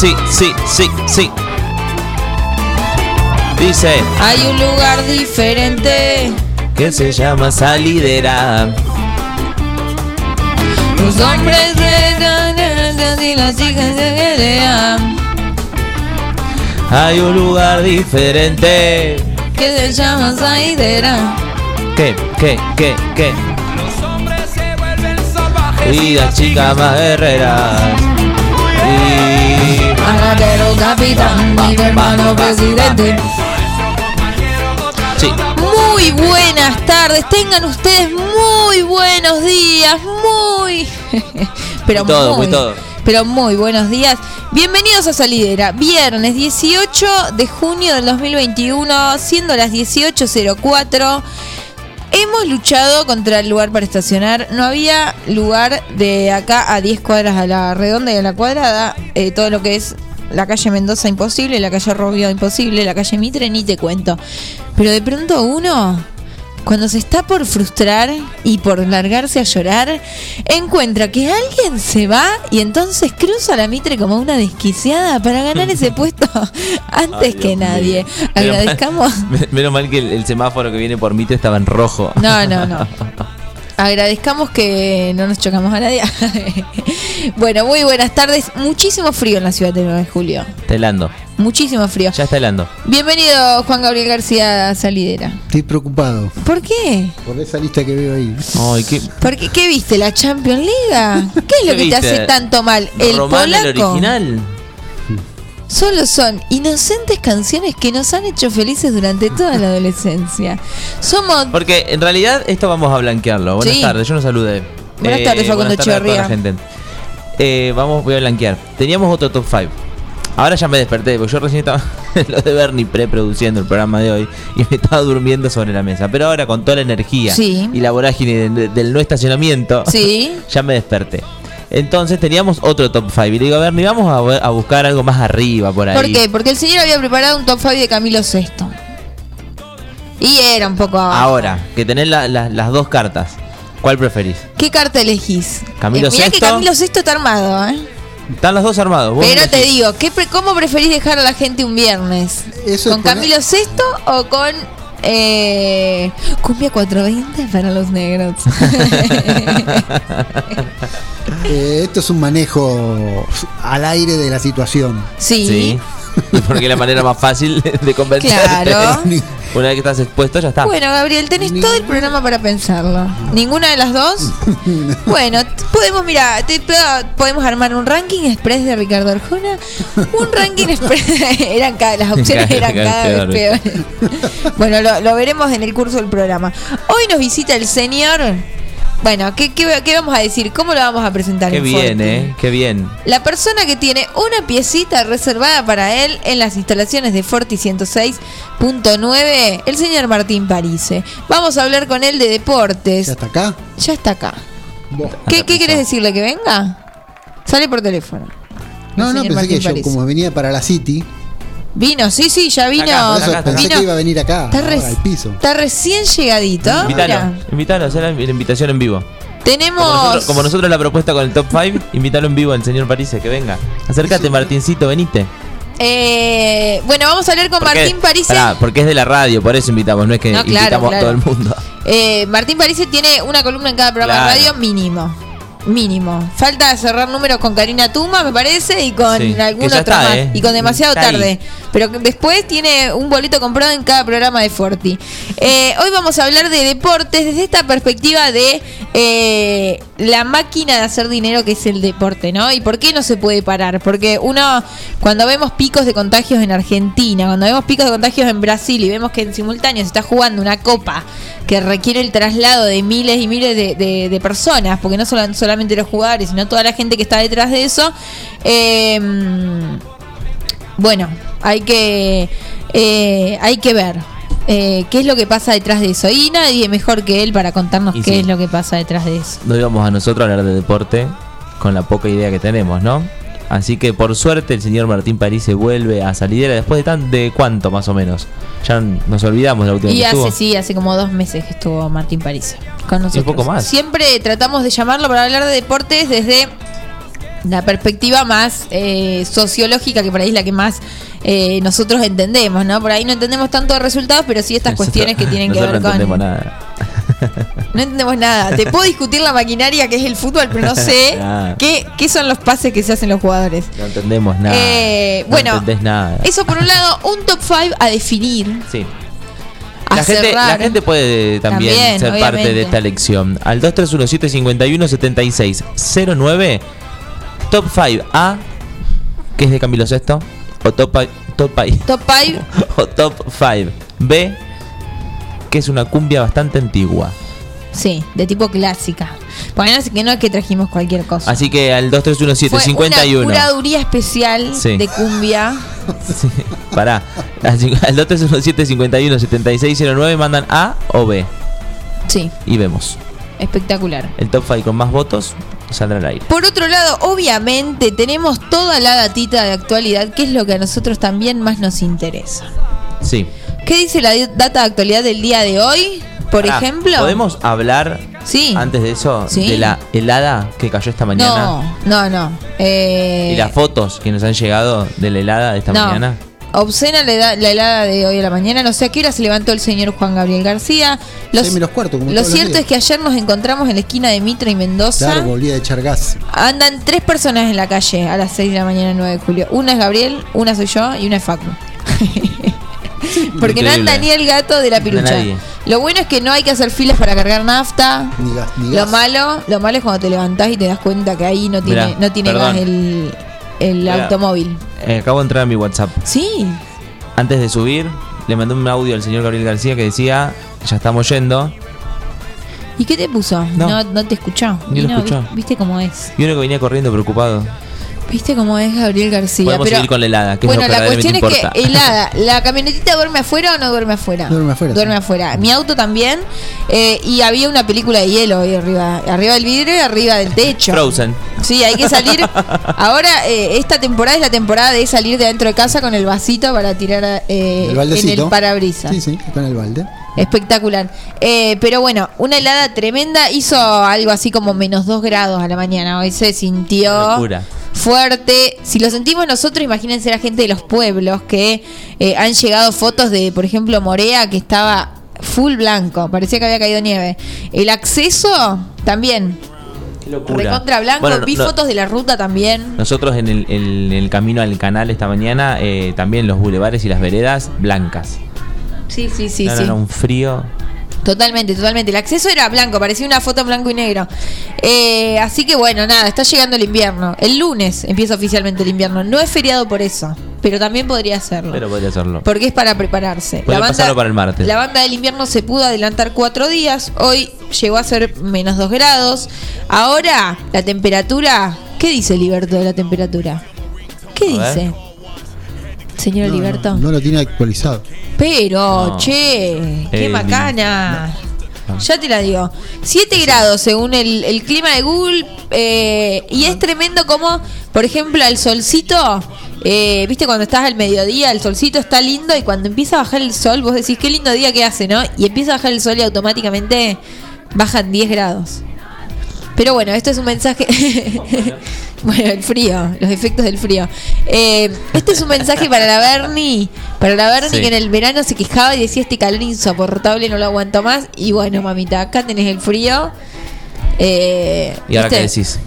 Sí, sí, sí, sí. Dice Hay un lugar diferente. que se llama salidera. Los hombres de y las chicas de Galilea, Hay un lugar diferente. que se llama Saidera. ¿Qué? ¿Qué? ¿Qué? ¿Qué? Y las chicas más guerreras. Y... Panadero capitán, mi hermano presidente. Sí. Muy buenas tardes, tengan ustedes muy buenos días, muy. Pero Muy todo, muy todo. Pero muy buenos días. Bienvenidos a Salidera, viernes 18 de junio del 2021, siendo las 18.04. Hemos luchado contra el lugar para estacionar. No había lugar de acá a 10 cuadras a la redonda y a la cuadrada. Eh, todo lo que es la calle Mendoza imposible, la calle Robio imposible, la calle Mitre ni te cuento. Pero de pronto uno, cuando se está por frustrar y por largarse a llorar, encuentra que alguien se va y entonces cruza la Mitre como una desquiciada para ganar ese puesto antes Ay, que nadie. Menos mal- Agradezcamos. Menos mal que el, el semáforo que viene por Mitre estaba en rojo. No, no, no. Agradezcamos que no nos chocamos a nadie. bueno, muy buenas tardes. Muchísimo frío en la ciudad de 9 de julio. Está helando. Muchísimo frío. Ya está helando. Bienvenido Juan Gabriel García Salidera. Estoy preocupado ¿Por qué? por esa lista que veo ahí. Ay, qué. ¿Por qué, ¿Qué viste? ¿La Champions League? ¿Qué es lo ¿Qué que te hace tanto mal? ¿El Román, polaco? el original. Solo son inocentes canciones que nos han hecho felices durante toda la adolescencia. Somos Porque en realidad esto vamos a blanquearlo. Buenas Sí. tardes, yo no saludé. Eh, Buenas tardes, Facundo buenas tardes la Echeverría. gente. Eh, vamos, voy a blanquear. Teníamos otro top 5. Ahora ya me desperté, porque yo recién estaba lo de Bernie preproduciendo el programa de hoy y me estaba durmiendo sobre la mesa. Pero ahora con toda la energía Sí. y la vorágine de- del no estacionamiento, Sí. ya me desperté. Entonces teníamos otro top 5 y le digo, a Bernie, vamos a, ver- a buscar algo más arriba por ahí. ¿Por qué? Porque el señor había preparado un top 5 de Camilo VI. Y era un poco abajo. Ahora, que tenés la- la- las dos cartas, ¿cuál preferís? ¿Qué carta elegís? Camilo Eh, mirá que. Camilo VI está armado, ¿eh? Están los dos armados. vos Pero te digo, ¿qué pre- ¿cómo preferís dejar a la gente un viernes? Eso ¿Con Camilo VI o con eh, Cumbia 420 para los negros? Eh, esto es un manejo al aire de la situación. sí. Sí. Porque es la manera más fácil de convencerte. Claro. Una vez que estás expuesto, ya está. Bueno, Gabriel, tenés todo el programa para pensarlo. ¿Ninguna de las dos? Bueno, podemos, mira, te- podemos armar un ranking express de Ricardo Arjona. Un ranking express. eran cada, las opciones Cada- eran cada cada vez peor. peores. bueno, lo, lo veremos en el curso del programa. Hoy nos visita el señor. Bueno, ¿qué, qué, qué vamos a decir? ¿Cómo lo vamos a presentar? Qué en bien, Forti? eh. Qué bien. La persona que tiene una piecita reservada para él en las instalaciones de Forti 106.9, el señor Martín Parise. Vamos a hablar con él de deportes. ¿Ya está acá? Ya está acá. ¿Qué, qué querés decirle? ¿Que venga? Sale por teléfono. No, no, pensé Martín que yo, París. como venía para la City, Vino, sí, sí, ya vino. Acá, acá, pensé vino- que iba a venir acá, está, ahora, res- al piso. está recién llegadito. Invítalo. Invítalo, hacer la, invitación en vivo. Tenemos. Como nosotros, como nosotros la propuesta con el top 5, invítalo en vivo al señor Parise, que venga. Acércate, Martincito, venite. eh, bueno, vamos a hablar con Porque- Martín Parise. Pará, porque es de la radio, por eso invitamos, no es que No, claro, invitamos claro. a todo el mundo. Eh, Martín Parise tiene una columna en cada programa Claro. de radio mínimo. Mínimo. Falta cerrar números con Karina Tuma, me parece, y con Sí, algún otro está, más. ¿eh? Y con demasiado Está ahí. tarde. Pero después tiene un boleto comprado en cada programa de Forti. Eh, hoy vamos a hablar de deportes desde esta perspectiva de eh, la máquina de hacer dinero que es el deporte, ¿no? ¿Y por qué no se puede parar? Porque uno, cuando vemos picos de contagios en Argentina, cuando vemos picos de contagios en Brasil y vemos que en simultáneo se está jugando una copa que requiere el traslado de miles y miles de, de- de personas, porque no solo- solamente los jugadores, sino toda la gente que está detrás de eso, eh, bueno, hay que, eh, hay que ver eh, qué es lo que pasa detrás de eso. Y nadie mejor que él para contarnos Y qué sí. es lo que pasa detrás de eso. No íbamos a nosotros a hablar de deporte con la poca idea que tenemos, ¿no? Así que por suerte el señor Martín París se vuelve a salidera después de tan de cuánto más o menos. Ya nos olvidamos de la última Y que hace, estuvo. sí, hace como dos meses que estuvo Martín París con nosotros. poco más. Siempre tratamos de llamarlo para hablar de deportes desde la perspectiva más eh, sociológica, que por ahí es la que más eh, nosotros entendemos, ¿no? Por ahí no entendemos tanto de resultados, pero sí estas cuestiones que tienen que ver no con... nada. No entendemos nada. Te puedo discutir la maquinaria que es el fútbol, pero no sé qué, qué son los pases que se hacen los jugadores. No entendemos nada. Eh, no bueno, entendés nada. Eso por un lado, un top 5 a definir. Sí. A La gente, la gente puede también, También, ser parte de esta elección. Al 231-751-7609, Top 5A, que es de Camilo Sesto, o Top 5 top Top 5. o Top 5B, que es una cumbia bastante antigua. Sí, de tipo clásica. Porque no, que no es que trajimos cualquier cosa. Así que al Fue una 231-751. curaduría especial Sí. de cumbia. Sí, pará. Al 231-751-7609 mandan A o B. Sí, Y vemos. espectacular. El top 5 con más votos saldrá al aire. Por otro lado, obviamente tenemos toda la datita de actualidad, que es lo que a nosotros también más nos interesa. Sí. ¿Qué dice la data de actualidad del día de hoy? Por Pará, ejemplo. ¿Podemos hablar Sí. antes de eso Sí. de la helada que cayó esta mañana? No, no, no. Eh, Y las fotos que nos han llegado de la helada de esta no. mañana. Obscena la, la helada de hoy a la mañana. No sé a qué hora se levantó el señor Juan Gabriel García. Los- menos cuarto, como lo cierto es que ayer nos encontramos en la esquina de Mitra y Mendoza. Claro, volvía a echar gas. Andan tres personas en la calle a las 6 de la mañana, 9 de julio. Una es Gabriel, una soy yo y una es Facu. Porque no anda ni el gato de la pirucha. Lo bueno es que no hay que hacer filas para cargar nafta. Ni gas, ni Lo malo, lo malo es cuando te levantás y te das cuenta que ahí no tiene, Mirá, no tiene perdón. gas el, el Mirá. automóvil. Eh, acabo de entrar a mi WhatsApp. Sí. Antes de subir, le mandé un audio al señor Gabriel García que decía, ya estamos yendo. ¿Y qué te puso? No. No, no te escuchó. Ni lo no, escuchó. vi- ¿Viste cómo es? Y uno que venía corriendo preocupado. ¿Viste cómo es Gabriel García? Podemos seguir con la helada, que es bueno, lo que la cuestión es que helada, ¿la camionetita duerme afuera o no duerme afuera? Duerme afuera, Duerme sí. afuera. Mi auto también. eh, y había una película de hielo ahí arriba. Arriba del vidrio y arriba del techo. Frozen. Sí, hay que salir. Ahora, eh, esta temporada es la temporada de salir de adentro de casa con el vasito para tirar eh, El en baldecito. el parabrisas. Sí, sí, en el balde. Espectacular. Eh, pero bueno, una helada tremenda. Hizo algo así como menos 2 grados a la mañana. Hoy se sintió. Fuerte. Si lo sentimos nosotros, imagínense la gente de los pueblos que eh, han llegado fotos de, por ejemplo, Morea, que estaba full blanco. Parecía que había caído nieve. El acceso también. Qué locura. Recontra blanco. Bueno, Vi no- fotos de la ruta también. Nosotros en el, en el camino al canal esta mañana, eh, también los bulevares y las veredas blancas. Sí, sí, sí, no, sí. no, un frío. Totalmente, totalmente. El acceso era blanco, parecía una foto en blanco y negro. Eh, así que bueno, nada, está llegando el invierno. El lunes empieza oficialmente el invierno. No es feriado por eso, pero también podría hacerlo. Pero podría hacerlo. porque es para prepararse. Puede pasarlo para el martes. La banda del invierno se pudo adelantar cuatro días. Hoy llegó a ser menos dos grados. Ahora, la temperatura. ¿Qué dice Liberto de la temperatura? ¿Qué A ver. Señor No, Liberto. no, no lo tiene actualizado. Pero, No. che, qué Eh, macana. no. Ya te la digo. 7 grados según el, el clima de Google. eh, y es tremendo como, por ejemplo, al solcito. eh, Viste, cuando estás al mediodía, el solcito está lindo. Y cuando empieza a bajar el sol, vos decís, qué lindo día que hace, ¿no? Y empieza a bajar el sol y automáticamente bajan 10 grados. Pero bueno, esto es un mensaje. bueno, el frío, los efectos del frío. Eh, este es un mensaje para la Bernie. Para la Bernie Sí. que en el verano se quejaba y decía: Este calor insoportable, no lo aguanto más. Y bueno, mamita, acá tenés el frío. Eh, ¿Y ahora qué decís?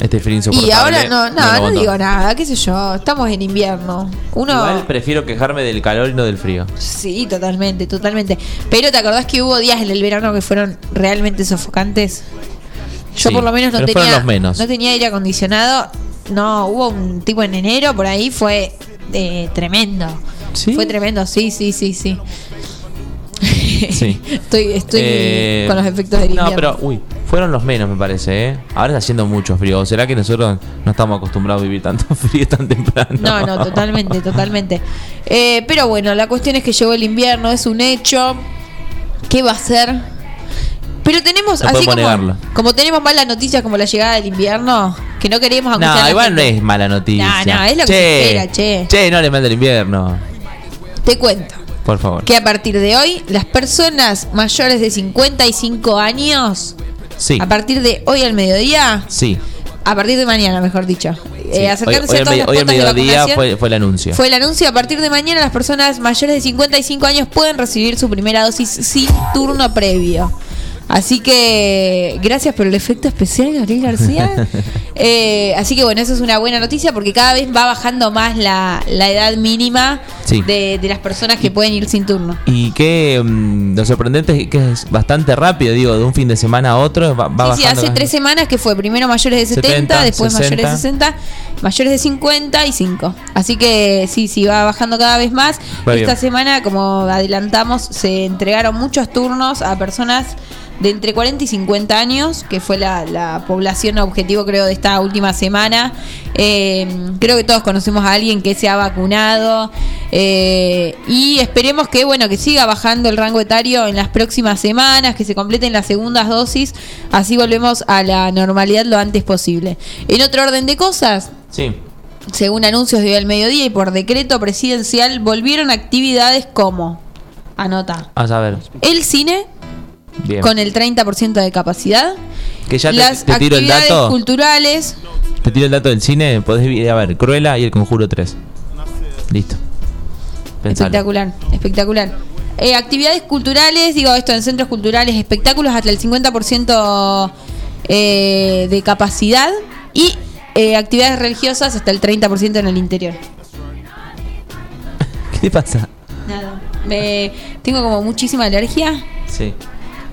Este frío Y insoportable. ahora no, no, no, digo nada, qué sé yo, estamos en invierno. Uno Igual prefiero quejarme del calor y no del frío. Sí, totalmente, totalmente. Pero ¿te acordás que hubo días en el verano que fueron realmente sofocantes? Yo Sí, por lo menos no tenía menos. no tenía aire acondicionado. No, hubo un tipo en enero por ahí fue eh, tremendo. ¿Sí? Fue tremendo, sí, sí, sí, sí. Sí. estoy estoy Eh, con los efectos del invierno. No, pero, uy, fueron los menos, me parece, ¿eh? Ahora está haciendo mucho frío. ¿O será que nosotros no estamos acostumbrados a vivir tanto frío tan temprano? No, no, totalmente, totalmente. Eh, pero bueno, la cuestión es que llegó el invierno, es un hecho. ¿Qué va a ser? Pero tenemos, No así como, negarlo. como tenemos malas noticias como la llegada del invierno, que no queremos a No, igual no es mala noticia. No, no, es lo que se espera, che. Che, no le manda el invierno. Te cuento Por favor. que a partir de hoy, las personas mayores de 55 años, Sí. a partir de hoy al mediodía, Sí. a partir de mañana, mejor dicho, sí. eh, acercarse hoy, a al todas las hoy de mediodía fue, fue el anuncio. Fue el anuncio. A partir de mañana, las personas mayores de 55 años pueden recibir su primera dosis sin turno previo. Así que, gracias por el efecto especial, Gabriel García. Eh, así que, bueno, eso es una buena noticia porque cada vez va bajando más la, la edad mínima Sí. de, de las personas que pueden ir sin turno. Y que mm, lo sorprendente es que es bastante rápido, digo, de un fin de semana a otro va, va Sí, sí, hace tres semanas que fue primero mayores de 70, 70, después mayores de 60. 60, mayores de 55. Así que sí, sí, va bajando cada vez más. Esta bien. semana, como adelantamos, se entregaron muchos turnos a personas de entre 40 y 50 años, que fue la, la población objetivo creo de esta última semana. Eh, creo que todos conocemos a alguien que se ha vacunado eh, y esperemos que bueno que siga bajando el rango etario en las próximas semanas, que se completen las segundas dosis, así volvemos a la normalidad lo antes posible. En otro orden de cosas, Sí. según anuncios de hoy al mediodía y por decreto presidencial, volvieron actividades como, anota, A saber. el cine Bien. con el 30% de capacidad, que ya te, las te tiro el actividades dato. culturales, Te tiro el dato del cine. Podés ir a ver Cruella y el Conjuro 3. Listo. Pensalo. espectacular, espectacular. Eh, actividades culturales, digo esto en centros culturales, espectáculos hasta el 50% eh, de capacidad y eh, actividades religiosas hasta el 30% en el interior. ¿Qué te pasa? Nada. Me, tengo como muchísima alergia Sí.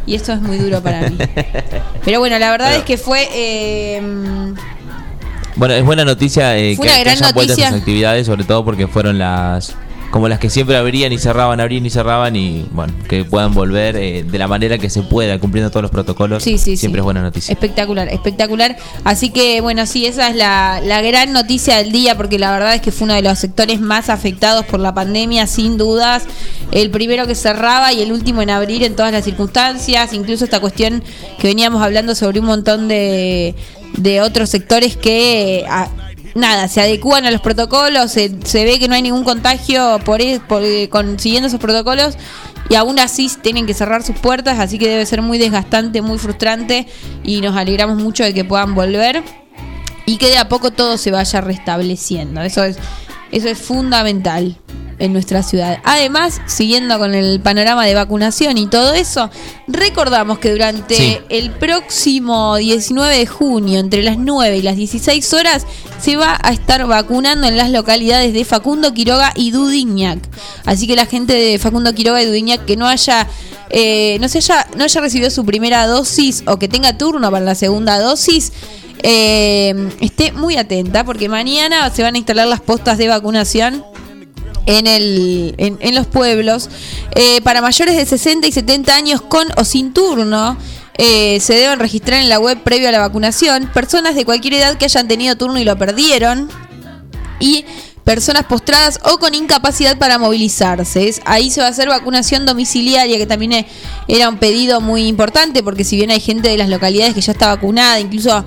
Y esto es muy duro para mí. Pero bueno, la verdad Pero- es que fue... eh, Bueno, es buena noticia eh, Fue que, una que hayan vuelto noticia. esas actividades, sobre todo porque fueron las como las que siempre abrían y cerraban, abrían y cerraban y bueno, que puedan volver eh, de la manera que se pueda, cumpliendo todos los protocolos. Sí, sí, siempre sí. es buena noticia. Espectacular, espectacular. Así que, bueno, sí, esa es la, la gran noticia del día, porque la verdad es que fue uno de los sectores más afectados por la pandemia, sin dudas. El primero que cerraba y el último en abrir en todas las circunstancias. Incluso esta cuestión que veníamos hablando sobre un montón de, de otros sectores que. a- Nada, se adecúan a los protocolos, se, se ve que no hay ningún contagio por, e- por, eh, con- siguiendo esos protocolos y aún así tienen que cerrar sus puertas, así que debe ser muy desgastante, muy frustrante y nos alegramos mucho de que puedan volver y que de a poco todo se vaya restableciendo. Eso es, eso es fundamental en nuestra ciudad. Además, siguiendo con el panorama de vacunación y todo eso, recordamos que durante Sí. el próximo 19 de junio, entre las 9 y las 16 horas, se va a estar vacunando en las localidades de Facundo Quiroga y Dudignac. Así que la gente de Facundo Quiroga y Dudignac que no haya eh, no se haya no haya recibido su primera dosis o que tenga turno para la segunda dosis eh, esté muy atenta porque mañana se van a instalar las postas de vacunación en, el, en, en los pueblos. Eh, para mayores de 60 y 70 años con o sin turno, eh, se deben registrar en la web previo a la vacunación. Personas de cualquier edad que hayan tenido turno y lo perdieron. Y personas postradas o con incapacidad para movilizarse. Ahí se va a hacer vacunación domiciliaria, que también eh, era un pedido muy importante, porque si bien hay gente de las localidades que ya está vacunada, incluso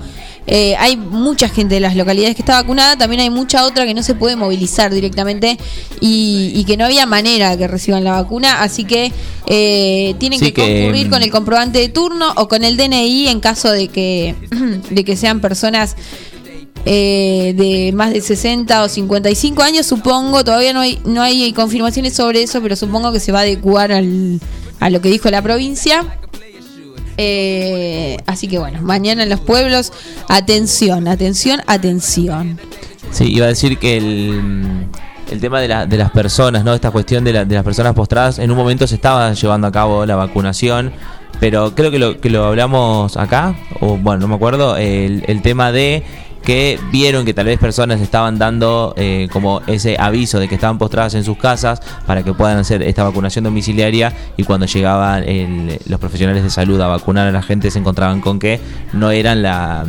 eh, hay mucha gente de las localidades que está vacunada, también hay mucha otra que no se puede movilizar directamente y, y que no había manera de que reciban la vacuna, así que eh, tienen Sí, que, que, concurrir mm, con el comprobante de turno o con el DNI en caso de que, de que sean personas eh, de más de 60 o 55 años, supongo, todavía no hay, no hay confirmaciones sobre eso, pero supongo que se va a adecuar al, a lo que dijo la provincia. Eh, así que bueno, mañana en los pueblos, atención, atención, atención. Sí, iba a decir que el, el tema de, la- de las personas, ¿no? Esta cuestión de, la- de las personas postradas, en un momento se estaba llevando a cabo la vacunación, pero creo que lo, que lo hablamos acá, o bueno, no me acuerdo, el, el tema de que vieron que tal vez personas estaban dando eh, como ese aviso de que estaban postradas en sus casas para que puedan hacer esta vacunación domiciliaria y cuando llegaban el- los profesionales de salud a vacunar a la gente se encontraban con que no eran la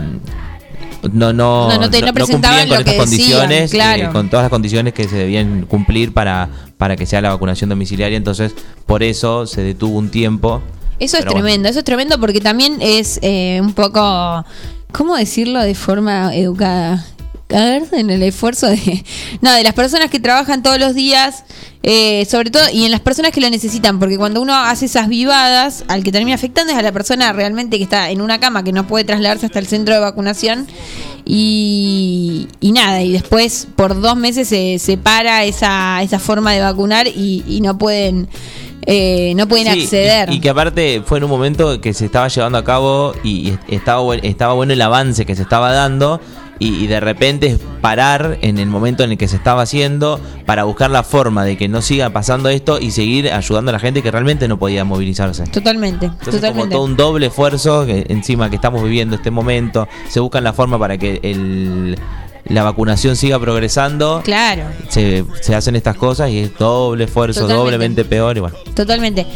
no no No, no te- no presentaban cumplían con lo que estas decían, condiciones claro. eh, con todas las condiciones que se debían cumplir para para que sea la vacunación domiciliaria entonces por eso se detuvo un tiempo Eso es bueno. tremendo, eso es tremendo porque también es eh, un poco, ¿cómo decirlo de forma educada? A ver, en el esfuerzo de... No, de las personas que trabajan todos los días, eh, sobre todo, y en las personas que lo necesitan, porque cuando uno hace esas vivadas, al que termina afectando es a la persona realmente que está en una cama, que no puede trasladarse hasta el centro de vacunación, y, nada, y después por dos meses se, se para esa, esa forma de vacunar y, y no pueden... eh, no pueden Sí, acceder. Y, y que aparte fue en un momento que se estaba llevando a cabo y, y estaba, estaba bueno el avance que se estaba dando y, y de repente parar en el momento en el que se estaba haciendo para buscar la forma de que no siga pasando esto y seguir ayudando a la gente que realmente no podía movilizarse. Totalmente, Entonces como totalmente. todo un doble esfuerzo que encima que estamos viviendo este momento, se buscan la forma para que el, la vacunación siga progresando. Claro, Se, se hacen estas cosas y es doble esfuerzo, Totalmente. doblemente peor y bueno. totalmente.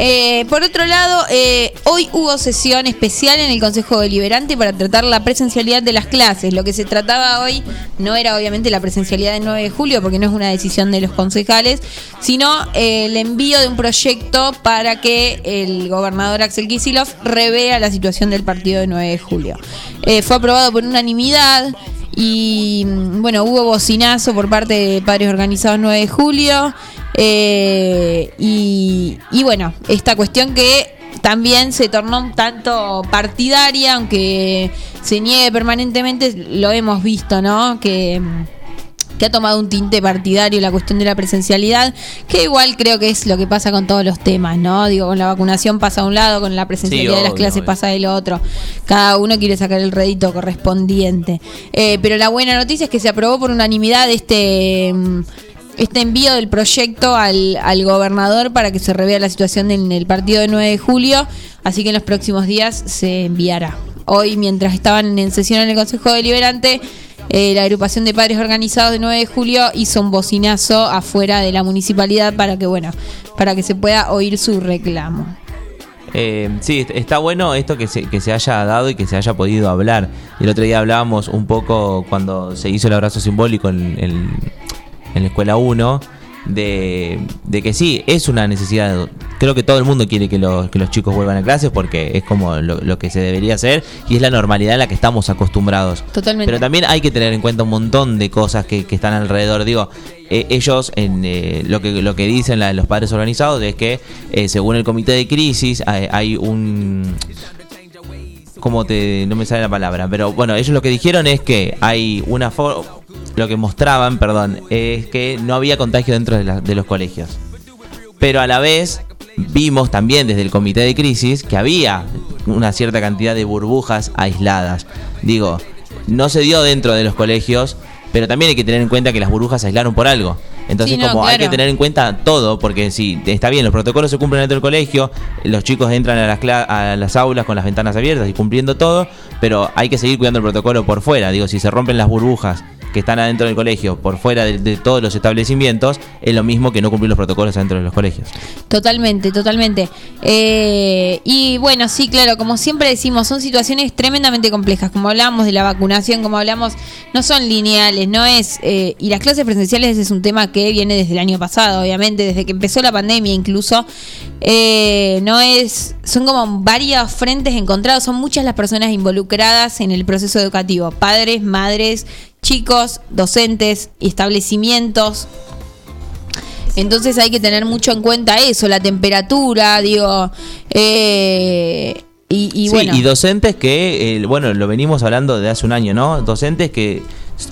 Eh, por otro lado, eh, hoy hubo sesión especial en el Consejo Deliberante para tratar la presencialidad de las clases. Lo que se trataba hoy no era obviamente la presencialidad del 9 de julio, porque no es una decisión de los concejales, sino eh, el envío de un proyecto para que el gobernador Axel Kicillof revea la situación del partido de 9 de julio. Eh, fue aprobado por unanimidad. Y mm, bueno, hubo bocinazo por parte de Padres Organizados 9 de julio. eh, y, y bueno, esta cuestión que también se tornó un tanto partidaria, aunque se niegue permanentemente, lo hemos visto, ¿no? Que, mm, que ha tomado un tinte partidario la cuestión de la presencialidad, que igual creo que es lo que pasa con todos los temas, ¿no? Digo, con la vacunación pasa a un lado, con la presencialidad de las clases obvio. pasa del otro. Cada uno quiere sacar el rédito correspondiente. Eh, pero la buena noticia es que se aprobó por unanimidad este... mm, Este envío del proyecto al, al gobernador para que se revea la situación en el partido de 9 de julio, así que en los próximos días se enviará. Hoy, mientras estaban en sesión en el Consejo Deliberante, eh, la agrupación de padres organizados de 9 de julio hizo un bocinazo afuera de la municipalidad para que, bueno, para que se pueda oír su reclamo. Eh, sí, est- está bueno esto que se, que se haya dado y que se haya podido hablar. El otro día hablábamos un poco cuando se hizo el abrazo simbólico en, en- en la escuela 1, de, de que sí, es una necesidad. Creo que todo el mundo quiere que los, que los chicos vuelvan a clases porque es como lo, lo que se debería hacer y es la normalidad a la que estamos acostumbrados. Totalmente. Pero también hay que tener en cuenta un montón de cosas que, que están alrededor. Digo, eh, ellos, en eh, lo, que, lo que dicen la- los padres organizados es que eh, según el comité de crisis hay, hay un... ¿Cómo te.? No me sale la palabra. Pero bueno, ellos lo que dijeron es que hay una. fo- Lo que mostraban, perdón, es que no había contagio dentro de, la- de los colegios. Pero a la vez vimos también desde el comité de crisis que había una cierta cantidad de burbujas aisladas. Digo, no se dio dentro de los colegios, pero también hay que tener en cuenta que las burbujas se aislaron por algo. Entonces, Sí, no, como hay que tener en cuenta todo, porque si está bien, los protocolos se cumplen dentro del colegio, los chicos entran a las, cla- a las aulas con las ventanas abiertas y cumpliendo todo, pero hay que seguir cuidando el protocolo por fuera. Digo, si se rompen las burbujas que están adentro del colegio, por fuera de, todos los establecimientos, es lo mismo que no cumplir los protocolos adentro de los colegios. Totalmente, totalmente. Eh, y bueno, sí, claro, como siempre decimos, son situaciones tremendamente complejas. Como hablamos de la vacunación, como hablamos, no son lineales, no es. eh, y las clases presenciales es un tema que viene desde el año pasado, obviamente, desde que empezó la pandemia incluso. Eh, no es. Son como varios frentes encontrados, son muchas las personas involucradas en el proceso educativo: padres, madres, chicos, docentes, establecimientos. Entonces hay que tener mucho en cuenta eso, la temperatura, digo, eh, y, y Sí, bueno, y docentes que, eh, bueno, lo venimos hablando de hace un año, ¿no? Docentes que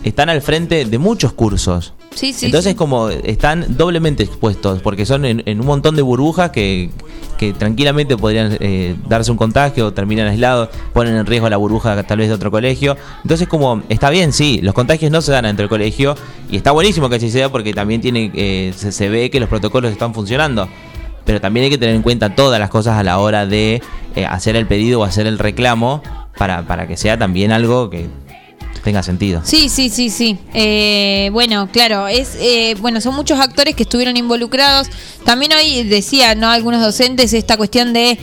están al frente de muchos cursos. Sí, sí. Entonces sí. como están doblemente expuestos, porque son en, en un montón de burbujas que, que tranquilamente podrían eh, darse un contagio, terminan aislados, ponen en riesgo la burbuja tal vez de otro colegio. Entonces como está bien, sí, los contagios no se dan entre el colegio y está buenísimo que así sea porque también tiene eh, se, se ve que los protocolos están funcionando. Pero también hay que tener en cuenta todas las cosas a la hora de eh, hacer el pedido o hacer el reclamo para, para que sea también algo que tenga sentido. Sí, sí, sí, sí. Eh, bueno, claro, es eh, bueno, son muchos actores que estuvieron involucrados. También hoy decía, no, algunos docentes esta cuestión de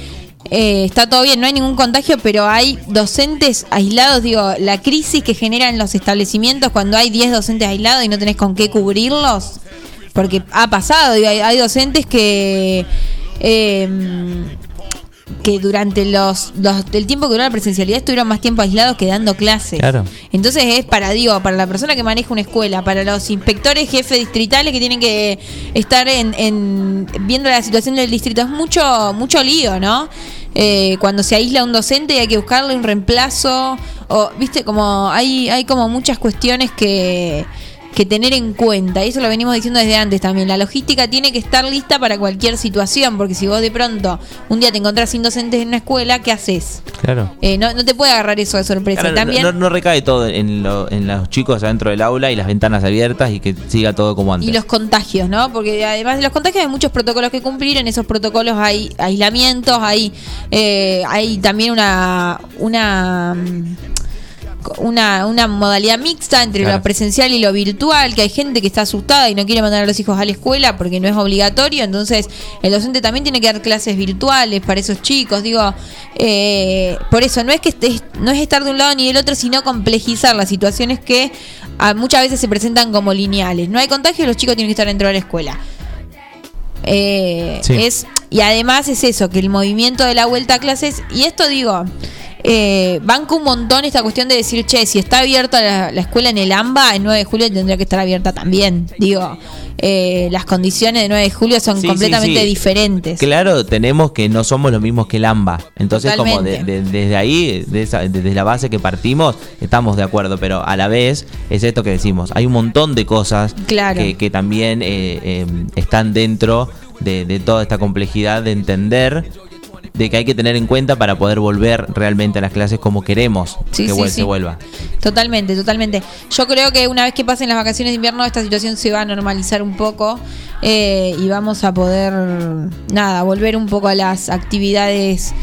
eh, está todo bien, no hay ningún contagio, pero hay docentes aislados. Digo, la crisis que generan los establecimientos cuando hay 10 docentes aislados y no tenés con qué cubrirlos, porque ha pasado. Digo, hay, hay docentes que eh, que durante los, los el tiempo que duró la presencialidad estuvieron más tiempo aislados que dando clases. Claro. Entonces es para, digo, para la persona que maneja una escuela, para los inspectores, jefes distritales que tienen que estar en, en viendo la situación del distrito, es mucho, mucho lío, ¿no? Eh, cuando se aísla un docente y hay que buscarle un reemplazo, o, viste, como hay, hay como muchas cuestiones que que tener en cuenta, y eso lo venimos diciendo desde antes también, la logística tiene que estar lista para cualquier situación, porque si vos de pronto un día te encontrás sin docentes en una escuela, ¿qué haces? Claro. Eh, no, no te puede agarrar eso de sorpresa. Claro, también, no, no recae todo en, lo- en los chicos adentro del aula y las ventanas abiertas y que siga todo como antes. Y los contagios, ¿no? Porque además de los contagios hay muchos protocolos que cumplir. En esos protocolos hay aislamientos, hay, eh, hay también una, una, una, una modalidad mixta entre Claro. lo presencial y lo virtual, que hay gente que está asustada y no quiere mandar a los hijos a la escuela porque no es obligatorio. Entonces, el docente también tiene que dar clases virtuales para esos chicos. Digo, eh, por eso no es que estés, no es estar de un lado ni del otro, sino complejizar las situaciones que ah, muchas veces se presentan como lineales. No hay contagio, los chicos tienen que estar dentro de la escuela. Eh, Sí. es y además es eso que el movimiento de la vuelta a clases y esto digo eh, banco un montón esta cuestión de decir che si está abierta la, la escuela en el AMBA el 9 de julio tendría que estar abierta también digo eh, las condiciones de 9 de julio son Sí, completamente sí. diferentes Claro, tenemos que no somos los mismos que el AMBA. Entonces, como de- de- desde ahí, de esa- desde la base que partimos, estamos de acuerdo. Pero a la vez, es esto que decimos. Hay un montón de cosas Claro. que, que también eh, eh, están dentro de, de toda esta complejidad de entender de que hay que tener en cuenta para poder volver realmente a las clases como queremos Sí, que sí, vuel- sí. se vuelva. Totalmente, totalmente. Yo creo que una vez que pasen las vacaciones de invierno, esta situación se va a normalizar un poco eh, y vamos a poder, nada, volver un poco a las actividades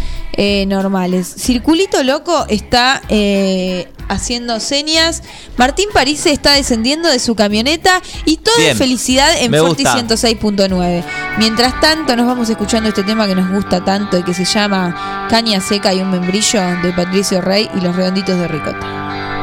eh, normales. Circulito Loco está eh, haciendo señas. Martín París está descendiendo de su camioneta y toda Bien. felicidad en Forti gusta. 106.9. Mientras tanto, nos vamos escuchando este tema que nos gusta tanto y que se llama Caña Seca y un membrillo de Patricio Rey y los redonditos de Ricota.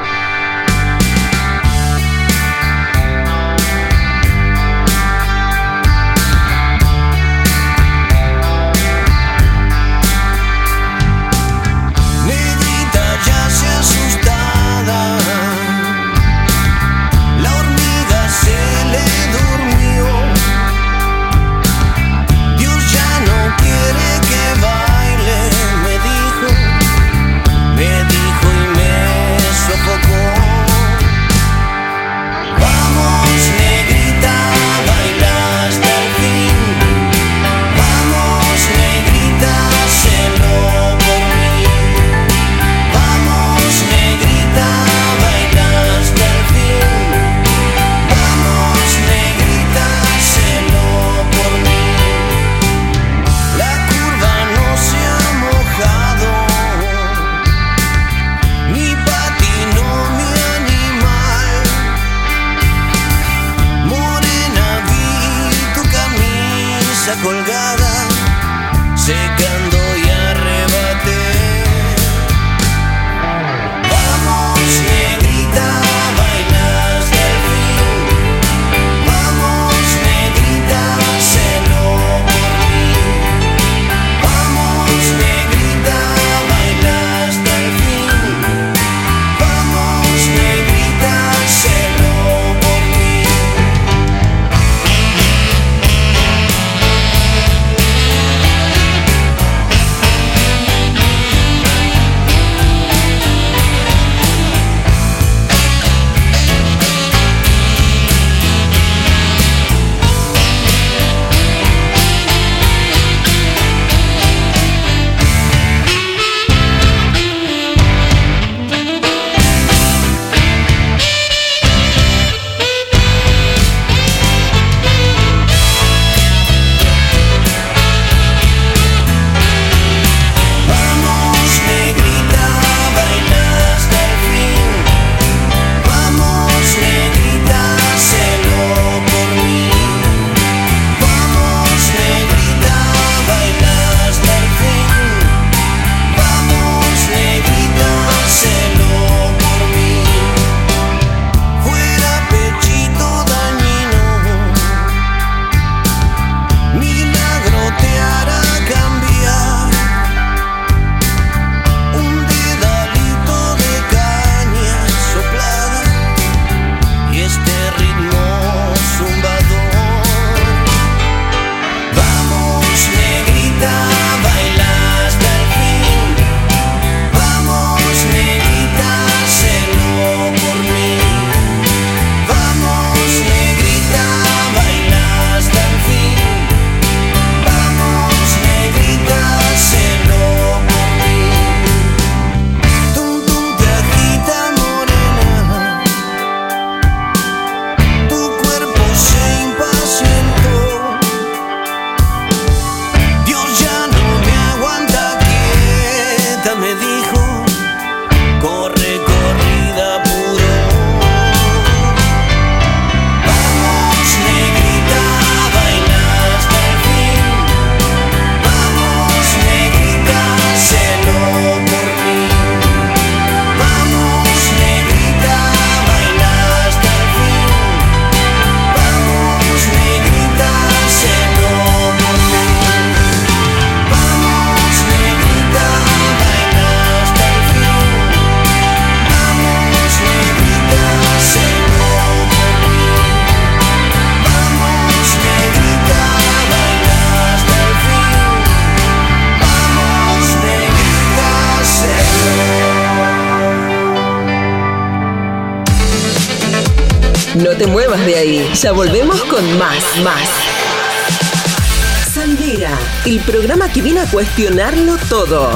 Que viene a cuestionarlo todo.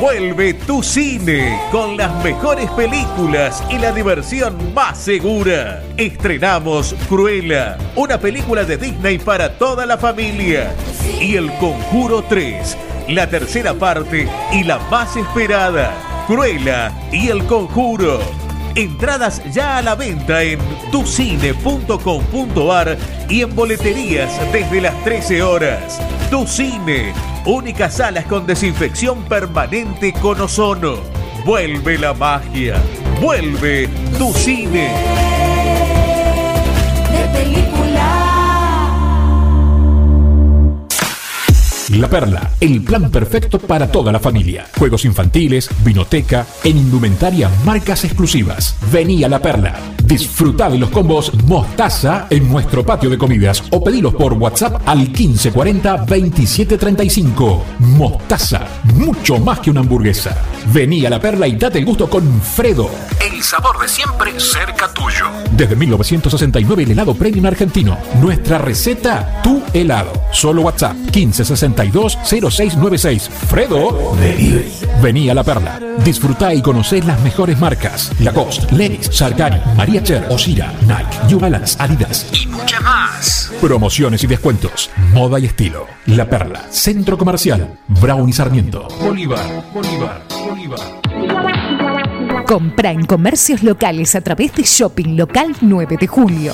Vuelve tu cine con las mejores películas y la diversión más segura. Estrenamos Cruella, una película de Disney para toda la familia. Y El Conjuro 3, la tercera parte y la más esperada. Cruella y El Conjuro. Entradas ya a la venta en tucine.com.ar y en boleterías desde las 13 horas. Tu Cine, únicas salas con desinfección permanente con ozono. Vuelve la magia. Vuelve tu cine. La Perla, el plan perfecto para toda la familia. Juegos infantiles, vinoteca, en indumentaria marcas exclusivas. Vení a La Perla. Disfruta de los combos Mostaza en nuestro patio de comidas o pedilos por WhatsApp al 1540 2735. Mostaza, mucho más que una hamburguesa. Vení a La Perla y date el gusto con Fredo. El sabor de siempre cerca tuyo. Desde 1969 el helado premium argentino. Nuestra receta, tu helado. Solo WhatsApp 1562 0696. Fredo Delivery. Vení a La Perla. Disfruta y conocé las mejores marcas. Lacoste, Levis, Sargani, María Cher, Osira, Nike, New Balance, Adidas y muchas más. Promociones y descuentos. Moda y estilo. La Perla. Centro Comercial. Brown y Sarmiento. Bolívar. Bolívar. Bolívar. Compra en comercios locales a través de Shopping Local 9 de Julio.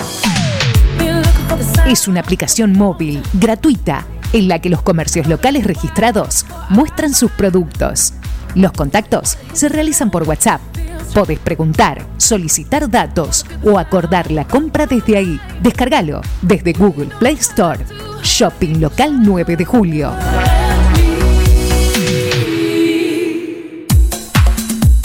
Es una aplicación móvil gratuita en la que los comercios locales registrados muestran sus productos. Los contactos se realizan por WhatsApp. Podés preguntar, solicitar datos o acordar la compra desde ahí. Descárgalo desde Google Play Store. Shopping Local 9 de Julio.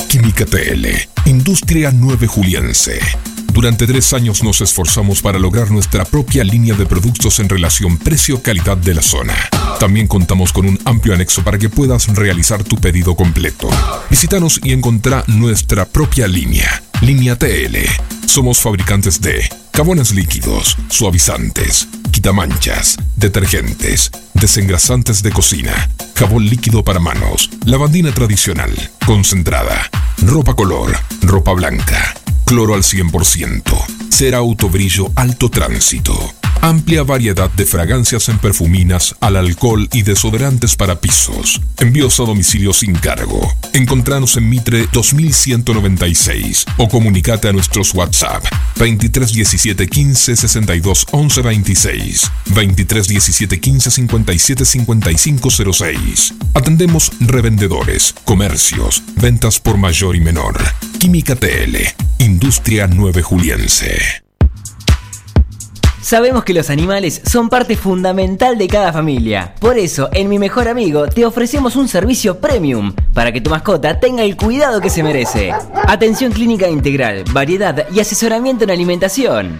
Química TL, Industria 9 Juliense. Durante tres años nos esforzamos para lograr nuestra propia línea de productos en relación precio-calidad de la zona. También contamos con un amplio anexo para que puedas realizar tu pedido completo. Visítanos y encontrá nuestra propia línea. Línea TL. Somos fabricantes de jabones líquidos, suavizantes, quitamanchas, detergentes, desengrasantes de cocina, jabón líquido para manos, lavandina tradicional, concentrada, ropa color, ropa blanca, cloro al 100%, cera autobrillo alto tránsito. Amplia variedad de fragancias en perfuminas, al alcohol y desodorantes para pisos. Envíos a domicilio sin cargo. Encontranos en Mitre 2196 o comunicate a nuestros WhatsApp 23 17 15 62 11 26 23 17 15 57 55 06. Atendemos revendedores, comercios, ventas por mayor y menor. Química TL, Industria 9 Juliense. Sabemos que los animales son parte fundamental de cada familia. Por eso, en Mi Mejor Amigo te ofrecemos un servicio premium para que tu mascota tenga el cuidado que se merece. Atención clínica integral, variedad y asesoramiento en alimentación.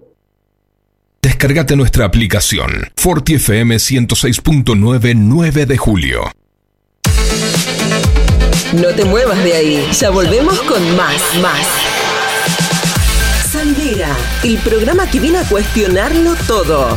Descargate nuestra aplicación Forti FM 106.9 9 de julio. No te muevas de ahí, ya volvemos con más, más. Sandera, el programa que viene a cuestionarlo todo.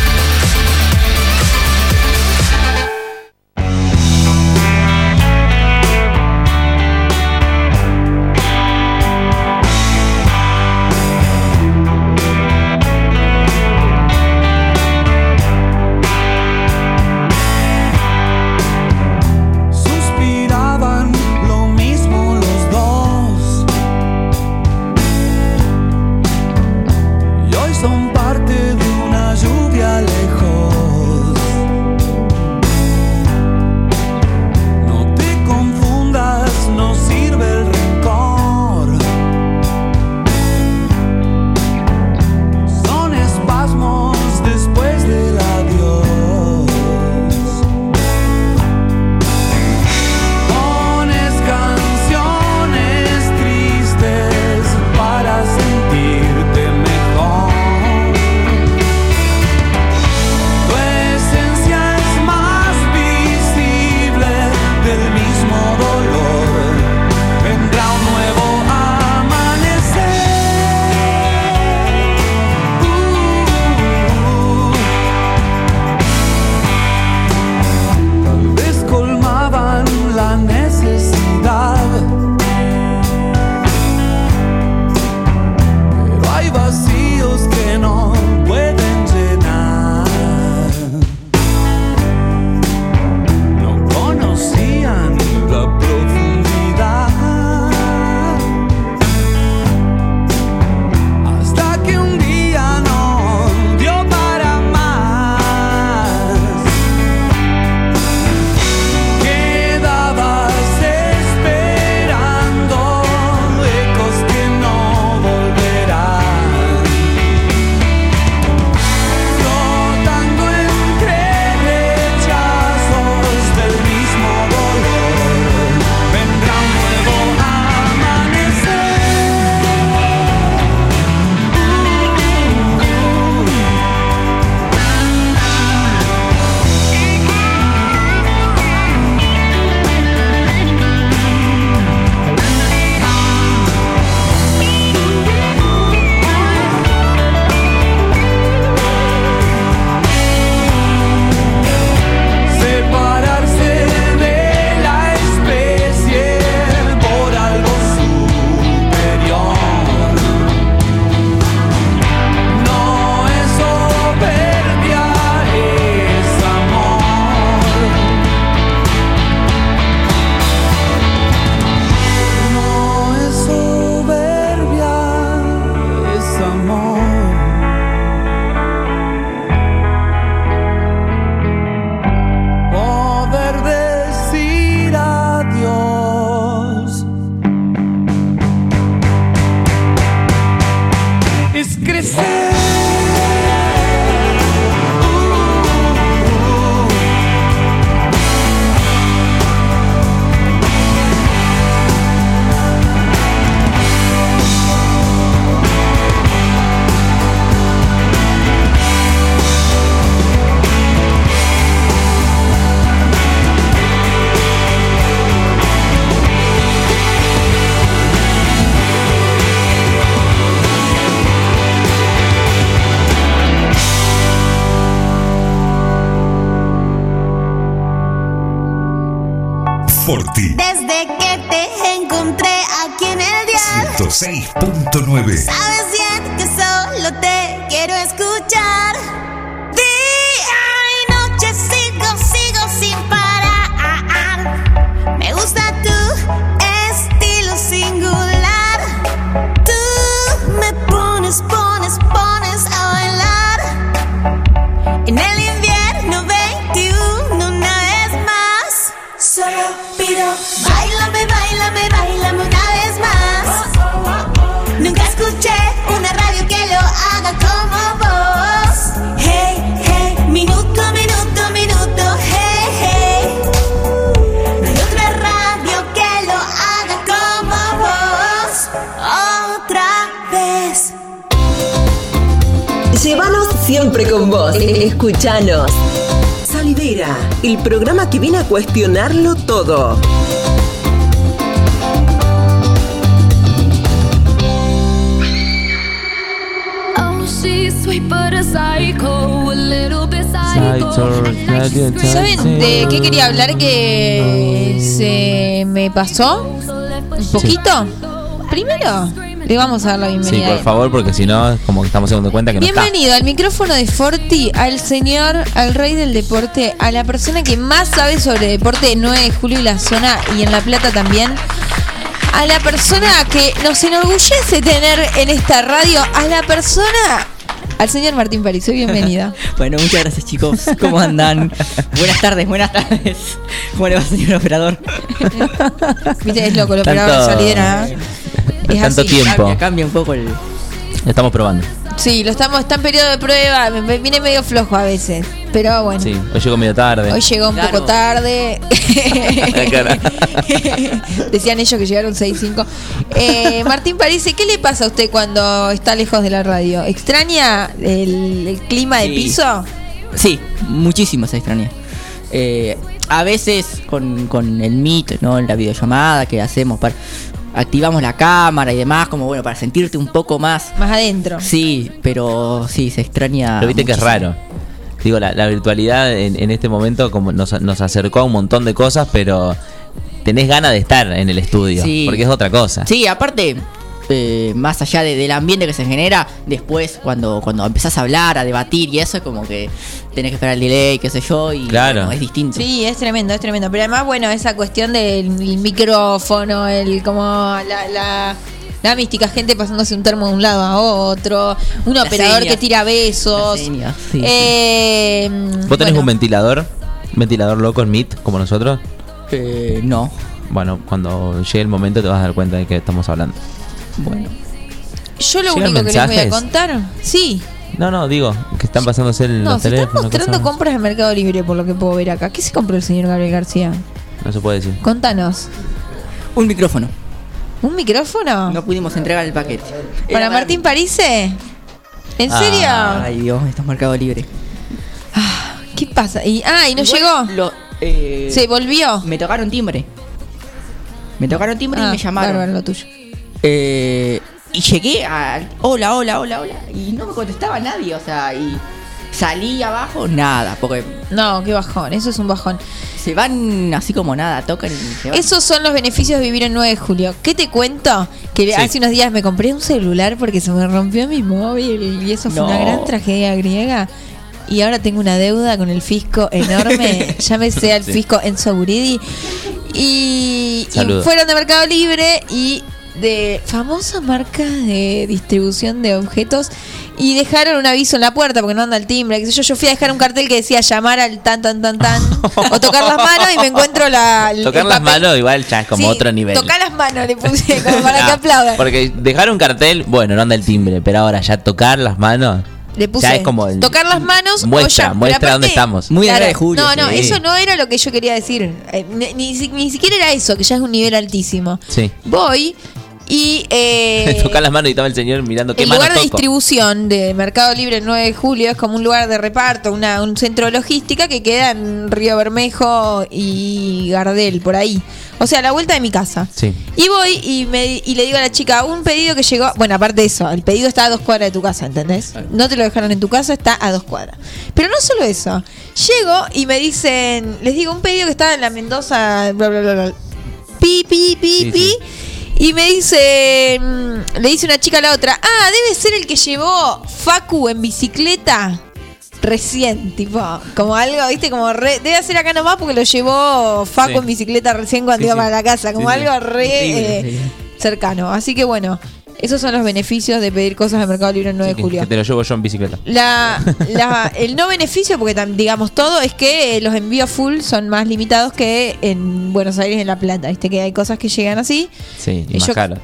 ¿Saben de qué quería hablar que se me pasó? ¿Un poquito? Primero, le vamos a dar la Sí, bienvenida. a por favor, porque si no, es como que estamos dando cuenta que no está. Bienvenido al micrófono de Forti, al señor, al rey del deporte, a la persona que más sabe sobre deporte en 9 de julio y la zona y en La Plata también. A la persona que nos enorgullece tener en esta radio, a la persona, al señor Martín París. Bienvenida. Bueno, muchas gracias chicos. ¿Cómo andan? buenas tardes, buenas tardes. ¿Cómo le va, señor operador? Viste, es loco, el operador. ¿eh? Es tanto así. tiempo. Cambia, cambia un poco el... Estamos probando. Sí, lo estamos, está en periodo de prueba, me- me viene medio flojo a veces. Pero bueno. Sí, hoy llegó medio tarde. Hoy llegó un poco tarde. Cara. Decían ellos que llegaron 6-5. Eh, Martín París, ¿qué le pasa a usted cuando está lejos de la radio? ¿Extraña el, el clima de Sí. piso? Sí, muchísimo se extraña. Eh, a veces con, con el Meet, ¿no? La videollamada que hacemos para... Activamos la cámara y demás, como bueno, para sentirte un poco más... Más adentro. Sí, pero sí, se extraña... Pero viste que es raro. Digo, la, la virtualidad en, en este momento como nos, nos acercó a un montón de cosas, pero tenés ganas de estar en el estudio, Sí. porque es otra cosa. Sí, aparte, eh, más allá de- del ambiente que se genera, después cuando, cuando empezás a hablar, a debatir y eso, es como que tenés que esperar el delay, qué sé yo, y Claro. bueno, es distinto. Sí, es tremendo, es tremendo. Pero además, bueno, esa cuestión del el micrófono, el como la, la, la mística, gente pasándose un termo de un lado a otro, un operador que tira besos. Sí, Eh, ¿Vos tenés bueno, un ventilador? ¿Un ventilador loco en Meet, como nosotros? Eh, no. Bueno, cuando llegue el momento te vas a dar cuenta de que estamos hablando. Bueno. Yo lo ¿Llegan único que les voy a contar, sí, No, no, digo, que están pasándose el- no, los se están teléfonos. mostrando cosas. compras en Mercado Libre por lo que puedo ver acá. ¿Qué se compró el señor Gabriel García? No se puede decir. Contanos. Un micrófono. ¿Un micrófono? No pudimos entregar el paquete. ¿Para Era Martín Parise? ¿En serio? Ay, Dios, esto es Mercado Libre. ¿Qué pasa? Y, ah, y no Igual llegó. lo- eh, Se volvió. Me tocaron timbre. Me tocaron timbre Ah, y me llamaron. bárbaro lo tuyo. Eh, y llegué a. Hola, hola, hola, hola. Y no me contestaba nadie, o sea, y salí abajo, nada, porque No, qué bajón, eso es un bajón. se van así como nada, tocan y se van. Esos son los beneficios de vivir en 9 de julio. ¿Qué te cuento? Que Sí. hace unos días me compré un celular porque se me rompió mi móvil y eso fue No. una gran tragedia griega. Y ahora tengo una deuda con el fisco enorme. Llámese al Sí. fisco Enzo Buridi. Y, y fueron de Mercado Libre y de famosa marca de distribución de objetos y dejaron un aviso en la puerta porque no anda el timbre. qué sé yo, yo fui a dejar un cartel que decía llamar al tan tan tan tan o tocar las manos y me encuentro la el- Tocar el las manos igual ya es como Sí, otro nivel. Tocar las manos le puse como para que Ah, aplaudan. Porque dejar un cartel, bueno, no anda el timbre, pero ahora ya tocar las manos. Le puse ya es como el- tocar las manos muestra, o ya. muestra dónde estamos. Muy de Claro, 9 de julio, No, no, sí. eso no era lo que yo quería decir. Eh, ni, ni ni siquiera era eso, que ya es un nivel altísimo. Sí. Voy y eh, Tocar las manos y estaba el señor mirando qué el lugar de toco. distribución de Mercado Libre el 9 de julio es como un lugar de reparto, una, un centro de logística que queda en Río Bermejo y Gardel, por ahí. O sea, a la vuelta de mi casa. Sí. Y voy y, me, y le digo a la chica, un pedido que llegó. Bueno, aparte de eso, el pedido está a dos cuadras de tu casa, ¿entendés? No te lo dejaron en tu casa, está a dos cuadras. Pero no solo eso. Llego y me dicen, les digo, un pedido que está en la Mendoza, bla, bla, bla, bla. Pi, pi, pi, Sí, pi. Y me dice, mm, le dice una chica a la otra, ah, debe ser el que llevó Facu en bicicleta recién, tipo, como algo, viste, como re, debe ser acá nomás porque lo llevó Facu Sí. en bicicleta recién cuando Sí, iba sí. para la casa, como algo re eh, cercano. Así que bueno, esos son los beneficios de pedir cosas de Mercado Libre el 9 de julio. que te lo llevo yo en bicicleta. La, la- el no beneficio, porque tam- digamos todo, es que eh, los envíos full son más limitados que en Buenos Aires en La Plata. Viste que hay cosas que llegan así. Sí, y Y más caro.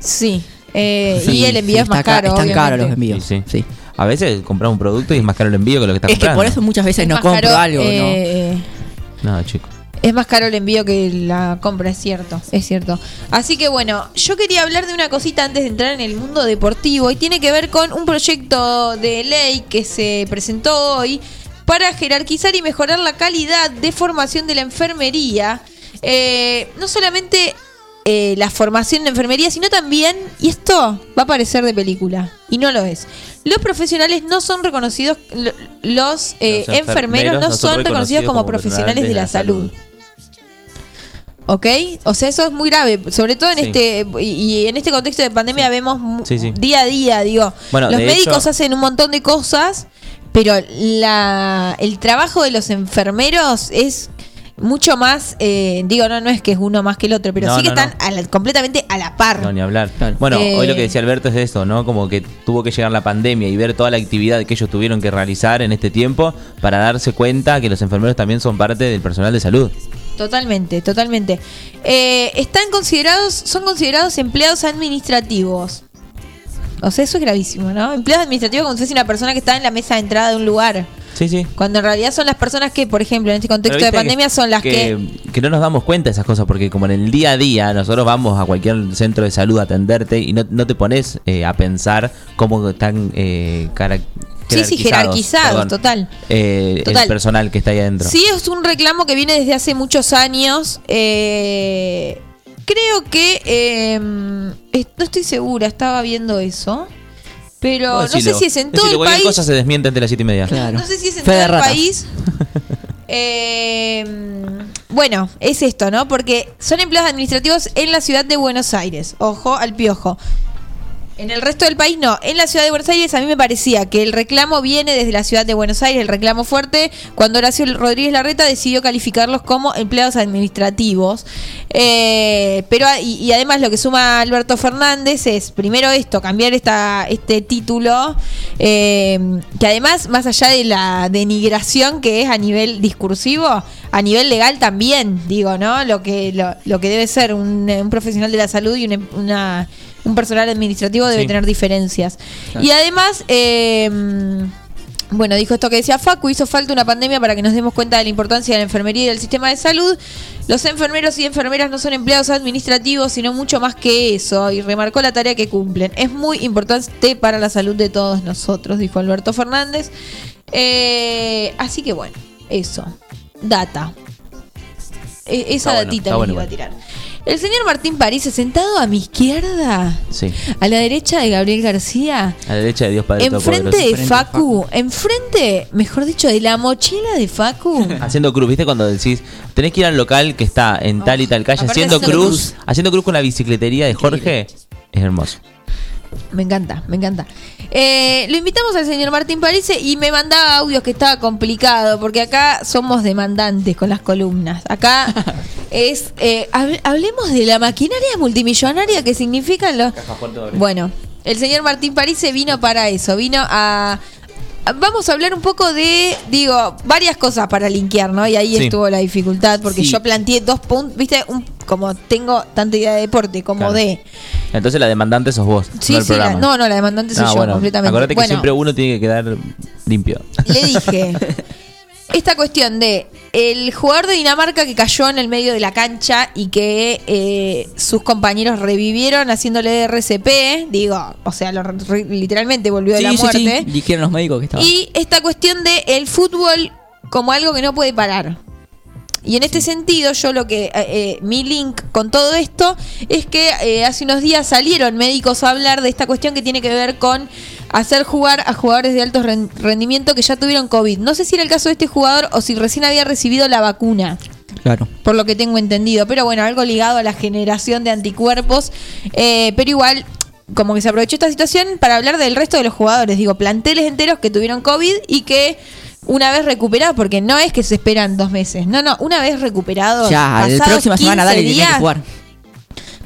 Sí. eh, Sí, y el envío sí, es más está ca- caro. Están caros los envíos. Sí, Sí. A veces compras un producto y es más caro el envío que lo que estás Es que comprando. por eso muchas veces Es no compro caro, algo, ¿no? eh, No, chico. Es más caro el envío que la compra, es cierto, es cierto. Así que bueno, yo quería hablar de una cosita antes de entrar en el mundo deportivo y tiene que ver con un proyecto de ley que se presentó hoy para jerarquizar y mejorar la calidad de formación de la enfermería. Eh, no solamente eh, la formación de enfermería, sino también, y esto va a parecer de película, y no lo es, los profesionales no son reconocidos, lo- los, eh, Los enfermeros no son reconocidos como profesionales de la salud. ¿Ok? O sea, eso es muy grave, sobre todo en Sí. este y, y en este contexto de pandemia vemos Sí, día a día, digo, Bueno, los médicos hecho- hacen un montón de cosas, pero la el trabajo de los enfermeros es mucho más, eh, digo, no, no es que es uno más que el otro, pero No, sí que no, no. están a la- completamente a la par. No, ni hablar. Bueno, Eh, hoy lo que decía Alberto es esto, ¿no? Como que tuvo que llegar la pandemia y ver toda la actividad que ellos tuvieron que realizar en este tiempo para darse cuenta que los enfermeros también son parte del personal de salud. Totalmente, totalmente. Eh, están considerados, son considerados empleados administrativos. O sea, eso es gravísimo, ¿no? Empleados administrativos como si fuese una persona que está en la mesa de entrada de un lugar. Sí, sí. Cuando en realidad son las personas que, por ejemplo, en este contexto de pandemia son las que... que no nos damos cuenta de esas cosas, porque como en el día a día nosotros vamos a cualquier centro de salud a atenderte y no, no te pones eh, a pensar cómo están eh, Sí, sí, jerarquizados, perdón, total. eh, Total. el personal que está ahí adentro. Sí, es un reclamo que viene desde hace muchos años. Eh, creo que... es- no estoy segura, estaba viendo eso. Pero no sé si es en todo decilo, el país. cosa se desmiente de las siete y media. No sé si es en Fe todo el ratas. país. Eh, bueno, es esto, ¿no? Porque son empleados administrativos en la ciudad de Buenos Aires. Ojo al piojo. En el resto del país no. En la ciudad de Buenos Aires a mí me parecía que el reclamo viene desde la ciudad de Buenos Aires, el reclamo fuerte, cuando Horacio Rodríguez Larreta decidió calificarlos como empleados administrativos. Eh, pero y, y además lo que suma Alberto Fernández es primero esto, cambiar esta, este título, eh, que además, más allá de la denigración que es a nivel discursivo, a nivel legal también, digo, ¿no? Lo que, lo, lo que debe ser un, un profesional de la salud y una, una- un personal administrativo debe Sí. tener diferencias. Claro. Y además, eh, bueno, dijo esto que decía Facu, hizo falta una pandemia para que nos demos cuenta de la importancia de la enfermería y del sistema de salud. Los enfermeros y enfermeras no son empleados administrativos, sino mucho más que eso, y remarcó la tarea que cumplen. Es muy importante para la salud de todos nosotros, dijo Alberto Fernández. Eh, así que bueno, eso. Data. E- esa bueno, datita bueno iba a tirar. El señor Martín París, sentado a mi izquierda, Sí. a la derecha de Gabriel García, A la derecha de Dios Padre enfrente de Facu, enfrente, mejor dicho, de la mochila de Facu. Haciendo cruz, ¿viste? Cuando decís, tenés que ir al local que está en tal y tal calle, aparte haciendo haciendo cruz, haciendo cruz con la bicicletería de Jorge, es hermoso. Me encanta, me encanta. Eh, lo invitamos al señor Martín Parise y me mandaba audios que estaba complicado, porque acá somos demandantes con las columnas. Acá es. eh, hab- hablemos de la maquinaria multimillonaria que significan los. Bueno, el señor Martín Parise vino para eso, vino a. Vamos a hablar un poco de, digo, varias cosas para linkear, ¿no? Y ahí Sí. estuvo la dificultad, porque Sí. yo planteé dos puntos, ¿viste? Un, como tengo tanta idea de deporte como Claro. de Entonces la demandante sos vos, Sí, no el sí, la- no, no, la demandante soy Ah, yo bueno, completamente. Acordate que Bueno. siempre uno tiene que quedar limpio. le dije esta cuestión de el jugador de Dinamarca que cayó en el medio de la cancha y que eh, sus compañeros revivieron haciéndole RCP, digo, o sea, lo re- literalmente volvió de Sí, la sí, sí. muerte. Dijeron los médicos que estaba. Y esta cuestión de el fútbol como algo que no puede parar. Y en este sentido, yo lo que, eh, eh, mi link con todo esto es que eh, hace unos días salieron médicos a hablar de esta cuestión que tiene que ver con hacer jugar a jugadores de alto ren- rendimiento que ya tuvieron COVID. No sé si era el caso de este jugador o si recién había recibido la vacuna Claro. por lo que tengo entendido. Pero bueno, algo ligado a la generación de anticuerpos. Eh, pero igual, como que se aprovechó esta situación para hablar del resto de los jugadores. Digo, planteles enteros que tuvieron COVID y que una vez recuperado, porque no es que se esperan dos meses. No, no, una vez recuperado. Ya, la próxima semana dale, tiene que jugar.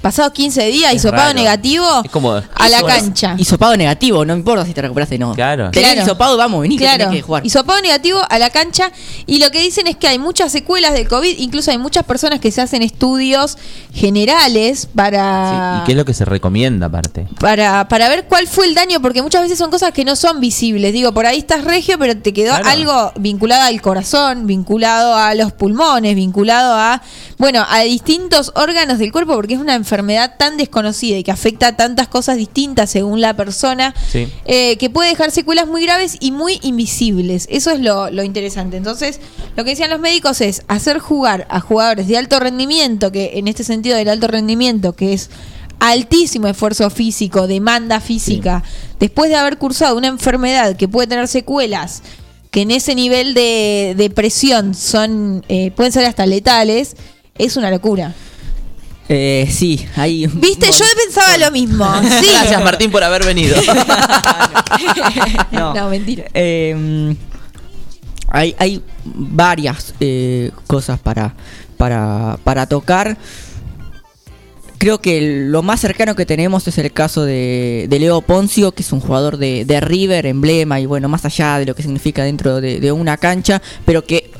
Pasados 15 días, hisopado negativo, Es como. a la cancha. Hisopado negativo, no importa si te recuperaste o no. Claro. Tenés Claro. hisopado, vamos, vení que Claro, tenés que jugar. hisopado negativo a la cancha y lo que dicen es que hay muchas secuelas del COVID, incluso hay muchas personas que se hacen estudios generales para, ¿Y qué es lo que se recomienda aparte? para, para ver cuál fue el daño, porque muchas veces son cosas que no son visibles. Digo, por ahí estás regio, pero te quedó Claro. algo vinculado al corazón, vinculado a los pulmones, vinculado a, bueno, a distintos órganos del cuerpo, porque es una enfermedad tan desconocida y que afecta a tantas cosas distintas según la persona Sí. eh, que puede dejar secuelas muy graves y muy invisibles. Eso es lo, lo interesante. Entonces, lo que decían los médicos es hacer jugar a jugadores de alto rendimiento, que en este sentido del alto rendimiento, que es altísimo esfuerzo físico, demanda física, después de haber cursado una enfermedad que puede tener secuelas, que en ese nivel de, de presión son eh, pueden ser hasta letales, es una locura. Eh, sí, hay. un Viste, yo pensaba lo mismo. Sí. Gracias Martín por haber venido. No. no, mentira. Eh, hay, hay varias eh, cosas para, para, para tocar. Creo que lo más cercano que tenemos es el caso de, de Leo Poncio, que es un jugador de, de River, emblema, y bueno, más allá de lo que significa dentro de, de una cancha, pero que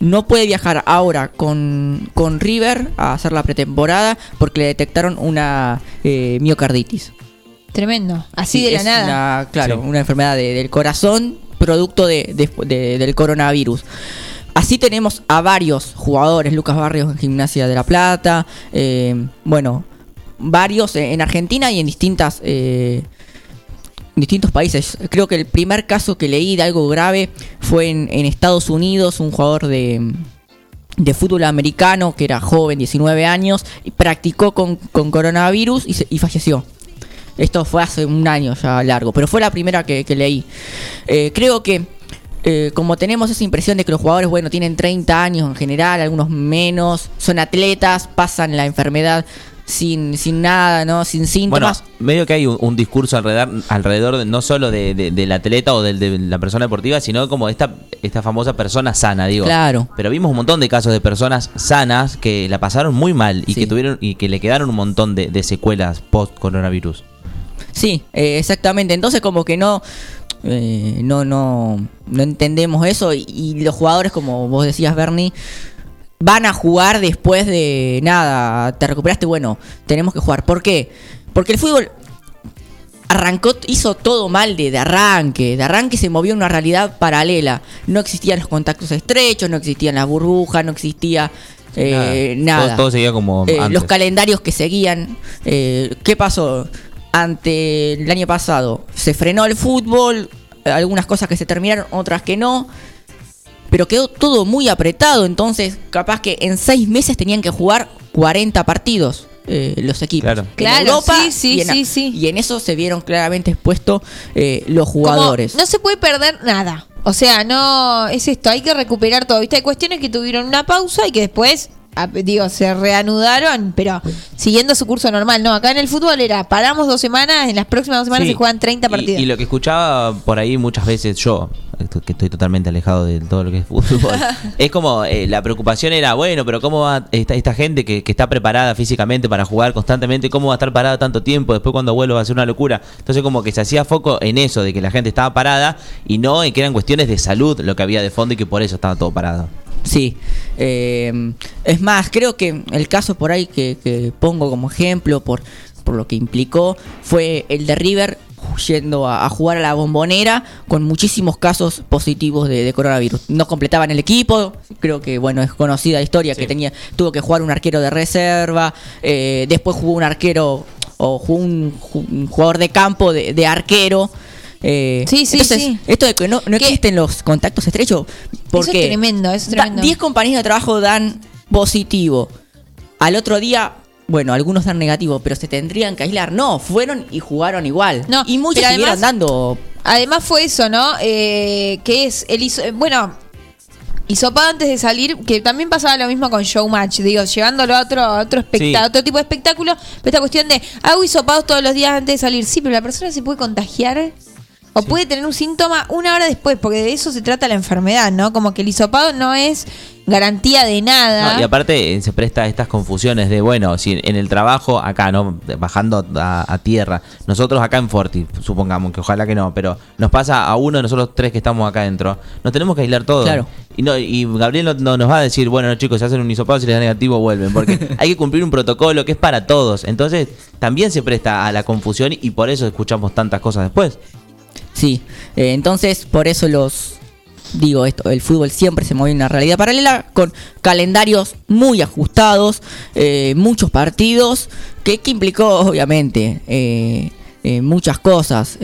no puede viajar ahora con, con River a hacer la pretemporada porque le detectaron una eh, miocarditis. Tremendo. Así Sí, de la es nada. una- claro, Sí. una enfermedad de- del corazón producto de, de- de- del coronavirus. Así tenemos a varios jugadores, Lucas Barrios en Gimnasia de la Plata, eh, bueno, varios en Argentina y en distintas eh, distintos países. Creo que el primer caso que leí de algo grave fue en, en Estados Unidos, un jugador de, de fútbol americano que era joven, 19 años, y practicó con, con coronavirus y, se- y falleció. Esto fue hace un año ya largo, pero fue la primera que, leí. Eh, creo que eh, como tenemos esa impresión de que los jugadores, bueno, tienen 30 años en general, algunos menos, son atletas, pasan la enfermedad sin, sin nada, ¿no? Sin Bueno, síntomas. medio que hay un, un discurso alrededor, alrededor de- no solo de, de- del atleta o del- de la persona deportiva, sino como esta, esta famosa persona sana, digo. Claro. Pero vimos un montón de casos de personas sanas que la pasaron muy mal y que tuvieron y que le quedaron un montón de, de secuelas post coronavirus. Sí, eh, exactamente. Entonces como que no, eh, no, no, no entendemos eso y, y los jugadores, como vos decías, Bernie, van a jugar después de nada. Te recuperaste, bueno, tenemos que jugar. ¿Por qué? Porque el fútbol arrancó, hizo todo mal de, de arranque. De arranque se movió en una realidad paralela. No existían los contactos estrechos, no existían las burbujas, no existía eh, nada. Todo, todo seguía como Eh, antes. los calendarios que seguían. eh, ¿Qué pasó? Ante el año pasado se frenó el fútbol, algunas cosas que se terminaron, otras que no. Pero quedó todo muy apretado, entonces capaz que en seis meses tenían que jugar 40 partidos eh, los equipos. Claro. En Claro, Europa sí, sí, y en, sí, sí. y en eso se vieron claramente expuestos eh, los Como jugadores. no se puede perder nada. O sea, no es esto, hay que recuperar todo. ¿Viste? Hay cuestiones que tuvieron una pausa y que después, digo, se reanudaron, pero siguiendo su curso normal. No, acá en el fútbol era, paramos dos semanas, en las próximas dos semanas Sí. se juegan 30 Y- partidos. Y, lo que escuchaba por ahí muchas veces yo, que estoy totalmente alejado de todo lo que es fútbol, es como eh, la preocupación era, bueno, pero ¿cómo va esta, esta gente que, que está preparada físicamente para jugar constantemente, cómo va a estar parada tanto tiempo? Después cuando vuelva va a ser una locura. Entonces como que se hacía foco en eso, de que la gente estaba parada y no en que eran cuestiones de salud lo que había de fondo y que por eso estaba todo parado. Sí. eh, es más, creo que el caso por ahí que, que pongo como ejemplo por, por lo que implicó fue el de River yendo a, a jugar a la bombonera con muchísimos casos positivos de, de coronavirus. No completaban el equipo, creo que bueno, es conocida la historia que tenía, tuvo que jugar un arquero de reserva, eh, después jugó un arquero o jugó un, ju- un jugador de campo de, de arquero. Eh, Sí, sí, entonces, sí. Esto de que no, no existen los contactos estrechos. Porque Eso es tremendo, eso es tremendo. 10 compañeros de trabajo dan positivo. Al otro día, bueno, algunos dan negativo, pero se tendrían que aislar. No, fueron y jugaron igual. No, y muchos pero siguieron además- dando. Además fue eso, ¿no? Eh, que es el hiso- eh, bueno, hisopado antes de salir, que también pasaba lo mismo con Showmatch, digo, llevándolo a otro, a otro, Sí. otro tipo de espectáculo, pero esta cuestión de hago hisopados todos los días antes de salir, sí, pero la persona se puede contagiar o puede tener un síntoma una hora después, porque de eso se trata la enfermedad, ¿no? Como que el hisopado no es garantía de nada. No, y aparte eh, se presta a estas confusiones de, bueno, si en el trabajo acá, ¿no? Bajando a, a tierra, nosotros acá en Forti, supongamos que ojalá que no, pero nos pasa a uno de nosotros tres que estamos acá adentro, nos tenemos que aislar todos. Claro. Y, no, y Gabriel no, no nos va a decir, bueno, no, chicos, si hacen un hisopado, si les da negativo, vuelven, porque hay que cumplir un protocolo que es para todos. Entonces, también se presta a la confusión y por eso escuchamos tantas cosas después. Sí, eh, entonces por eso los digo esto, el fútbol siempre se mueve en una realidad paralela con calendarios muy ajustados, eh, muchos partidos, que, que implicó obviamente eh, eh, muchas cosas.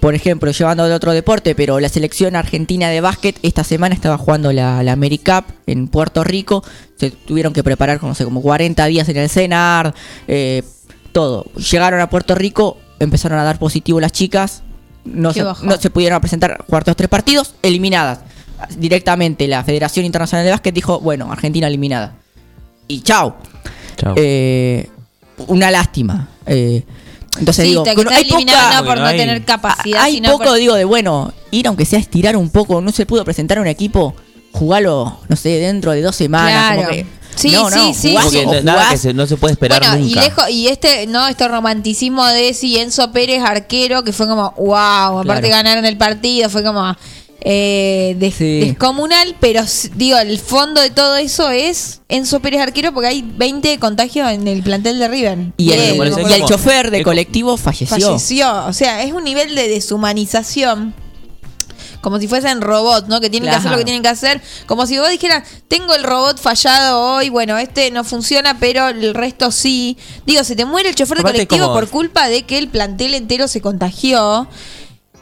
por ejemplo, llevando al otro deporte, pero la selección argentina de básquet esta semana estaba jugando la, la AmeriCup en Puerto Rico. Se tuvieron que preparar no sé, como 40 días en el CENAR, todo. Llegaron a Puerto Rico, empezaron a dar positivo las chicas, no se, no se pudieron presentar cuartos tres partidos, eliminadas. Directamente la Federación Internacional de Básquet dijo, bueno, Argentina eliminada. Y chao. Chao. Eh, una lástima. Eh, entonces Sí, digo, que no- hay poca- no por no hay- tener capacidad, hay sino poco, por- digo, de bueno, ir aunque sea estirar un poco, no se pudo presentar un equipo, jugarlo, no sé, dentro de dos semanas. como Claro. que- Sí, no, no, sí, sí. jugás Porque o no- nada que se- no se puede esperar bueno, y nunca. y este, no, este romanticismo de si Enzo Pérez arquero, que fue como, wow, aparte Claro. ganaron el partido, fue como eh, des- Sí. descomunal, pero digo, el fondo de todo eso es Enzo Pérez arquero, porque hay 20 contagios en el plantel de River. Y el, Eh, y el como- chofer de colectivo falleció. falleció. O sea, es un nivel de deshumanización. Como si fuesen robots, ¿no? Que tienen que hacer lo que tienen que hacer. Como si vos dijeras, tengo el robot fallado hoy, bueno, este no funciona, pero el resto sí. Digo, se te muere el chofer de colectivo como- por culpa de que el plantel entero se contagió.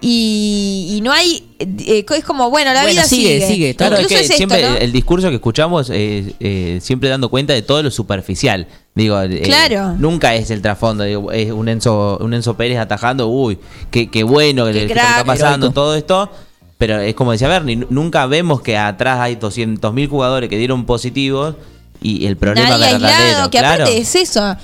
Y, y no hay. eh, es como, bueno, la Bueno, vida sigue, sigue. sigue. Claro, es Incluso que es esto, siempre ¿no? el, discurso que escuchamos es eh, siempre dando cuenta de todo lo superficial. Digo, eh, Claro. nunca es el trasfondo. digo, es un Enzo, un Enzo Pérez atajando, uy, qué, qué bueno que, Qué le- que crack. está pasando Heroico. todo esto. Pero es como decía Bernie, nu- nunca vemos que atrás hay 200.000 jugadores que dieron positivos y el problema Nadie aislado, que claro. aparte es eso.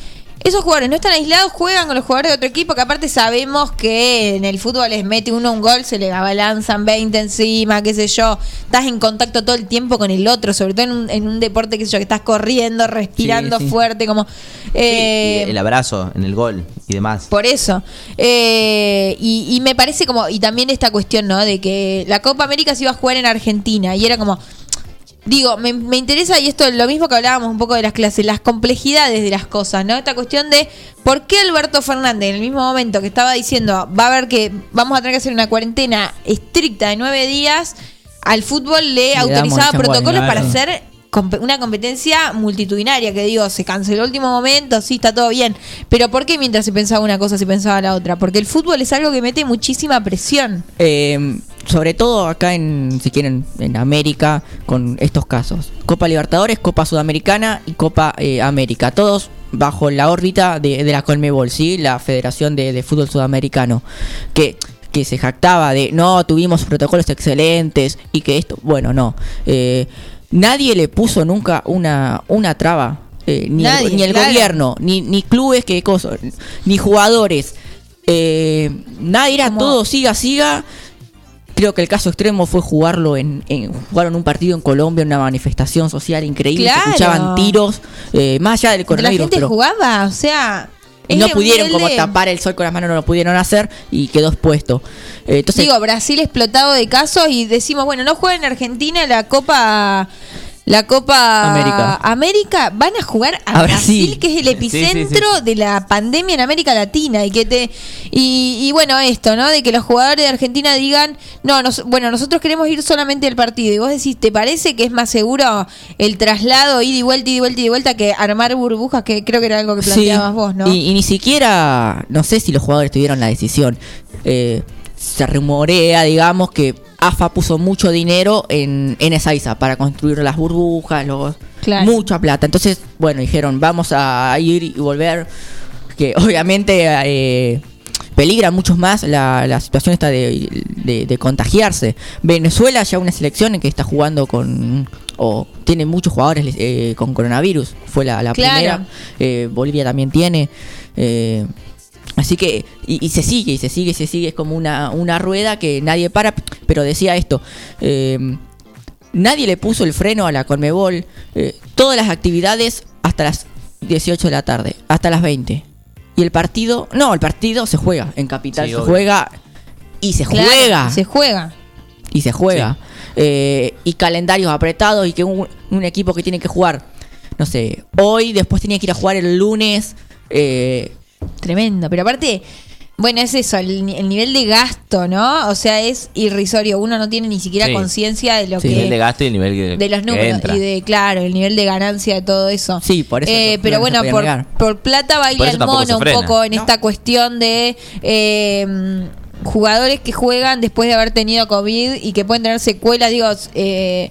Esos jugadores no están aislados, juegan con los jugadores de otro equipo, que aparte sabemos que en el fútbol les mete uno un gol, se le abalanzan 20 encima, qué sé yo. Estás en contacto todo el tiempo con el otro, sobre todo en un, en un deporte, qué sé yo, que estás corriendo, respirando Sí, sí. fuerte, como... Eh, el abrazo en el gol y demás. por eso. Eh, y, y me parece como, y también esta cuestión, ¿no? De que la Copa América se iba a jugar en Argentina y era como, digo, me, me interesa, y esto es lo mismo que hablábamos un poco de las clases, las complejidades de las cosas, ¿no? Esta cuestión de por qué Alberto Fernández, en el mismo momento que estaba diciendo, va a haber que, vamos a tener que hacer una cuarentena estricta de nueve días, al fútbol le, Le autorizaba protocolos para hacer una competencia multitudinaria que digo, se canceló el último momento, sí, está todo bien. Pero ¿por qué mientras se pensaba una cosa se pensaba la otra? Porque el fútbol es algo que mete muchísima presión. Eh, sobre todo acá en, si quieren, en América, con estos casos. Copa Libertadores, Copa Sudamericana y Copa eh, América. Todos bajo la órbita de, la Colmebol, ¿sí? La Federación de, de Fútbol Sudamericano. Que, que se jactaba de, no, tuvimos protocolos excelentes y que esto, bueno, no. Eh, nadie le puso nunca una, una traba. eh, ni, Nadie, el, ni el claro. gobierno, ni, ni clubes, que cosas, ni jugadores. Eh, nadie era Como- todo, siga, siga. Creo que el caso extremo fue jugarlo en, en jugaron un partido en Colombia, en una manifestación social increíble, Claro. se escuchaban tiros, eh, más allá del La coronavirus, gente pero jugaba, o sea... es no pudieron como tapar el sol con las manos, no lo pudieron hacer y quedó expuesto. Eh, entonces, Digo, Brasil explotado de casos y decimos, bueno, no juega en Argentina la Copa... La Copa América. América, van a jugar a, A Brasil, Brasil. que es el epicentro sí, sí. de la pandemia en América Latina y que te y, y bueno esto, ¿no? De que los jugadores de Argentina digan, no, nos- bueno, nosotros queremos ir solamente al partido y vos decís, ¿te parece que es más seguro el traslado ida y vuelta, ida y vuelta, ida y vuelta que armar burbujas que creo que era algo que planteabas vos, ¿no? y, y ni siquiera, no sé si los jugadores tuvieron la decisión. Eh, se rumorea, digamos, que AFA puso mucho dinero en, en Ezeiza para construir las burbujas, los, Claro. mucha plata. Entonces, bueno, dijeron, vamos a ir y volver, que obviamente eh, peligra mucho más la, la situación esta de, de- de contagiarse. Venezuela ya una selección en que está jugando con... o tiene muchos jugadores eh, con coronavirus. Fue la, la Claro. primera. Eh, Bolivia también tiene. Así que, y, y se sigue, y se sigue, y se sigue, es como una, una rueda que nadie para, pero decía esto, eh, nadie le puso el freno a la Conmebol, eh, todas las actividades hasta las 18 de la tarde, hasta las 20. Y el partido, no, el partido se juega, en Capital Sí, se obvio. juega, y se Claro, juega, Se juega. y se juega. Eh, y calendarios apretados, y que un, un equipo que tiene que jugar, no sé, hoy, después tenía que ir a jugar el lunes, eh, Tremendo. Pero aparte, bueno, es eso, el, ni- el nivel de gasto, ¿no? O sea, es irrisorio. Uno no tiene ni siquiera Sí. conciencia de lo El nivel de que. gasto y el nivel que, De los que números entra. y de, claro, el nivel de ganancia de todo eso. Sí, por eso Eh, no- pero no bueno, por, plata baila el mono un poco en No. esta cuestión de eh, jugadores que juegan después de haber tenido COVID y que pueden tener secuelas, digo, eh,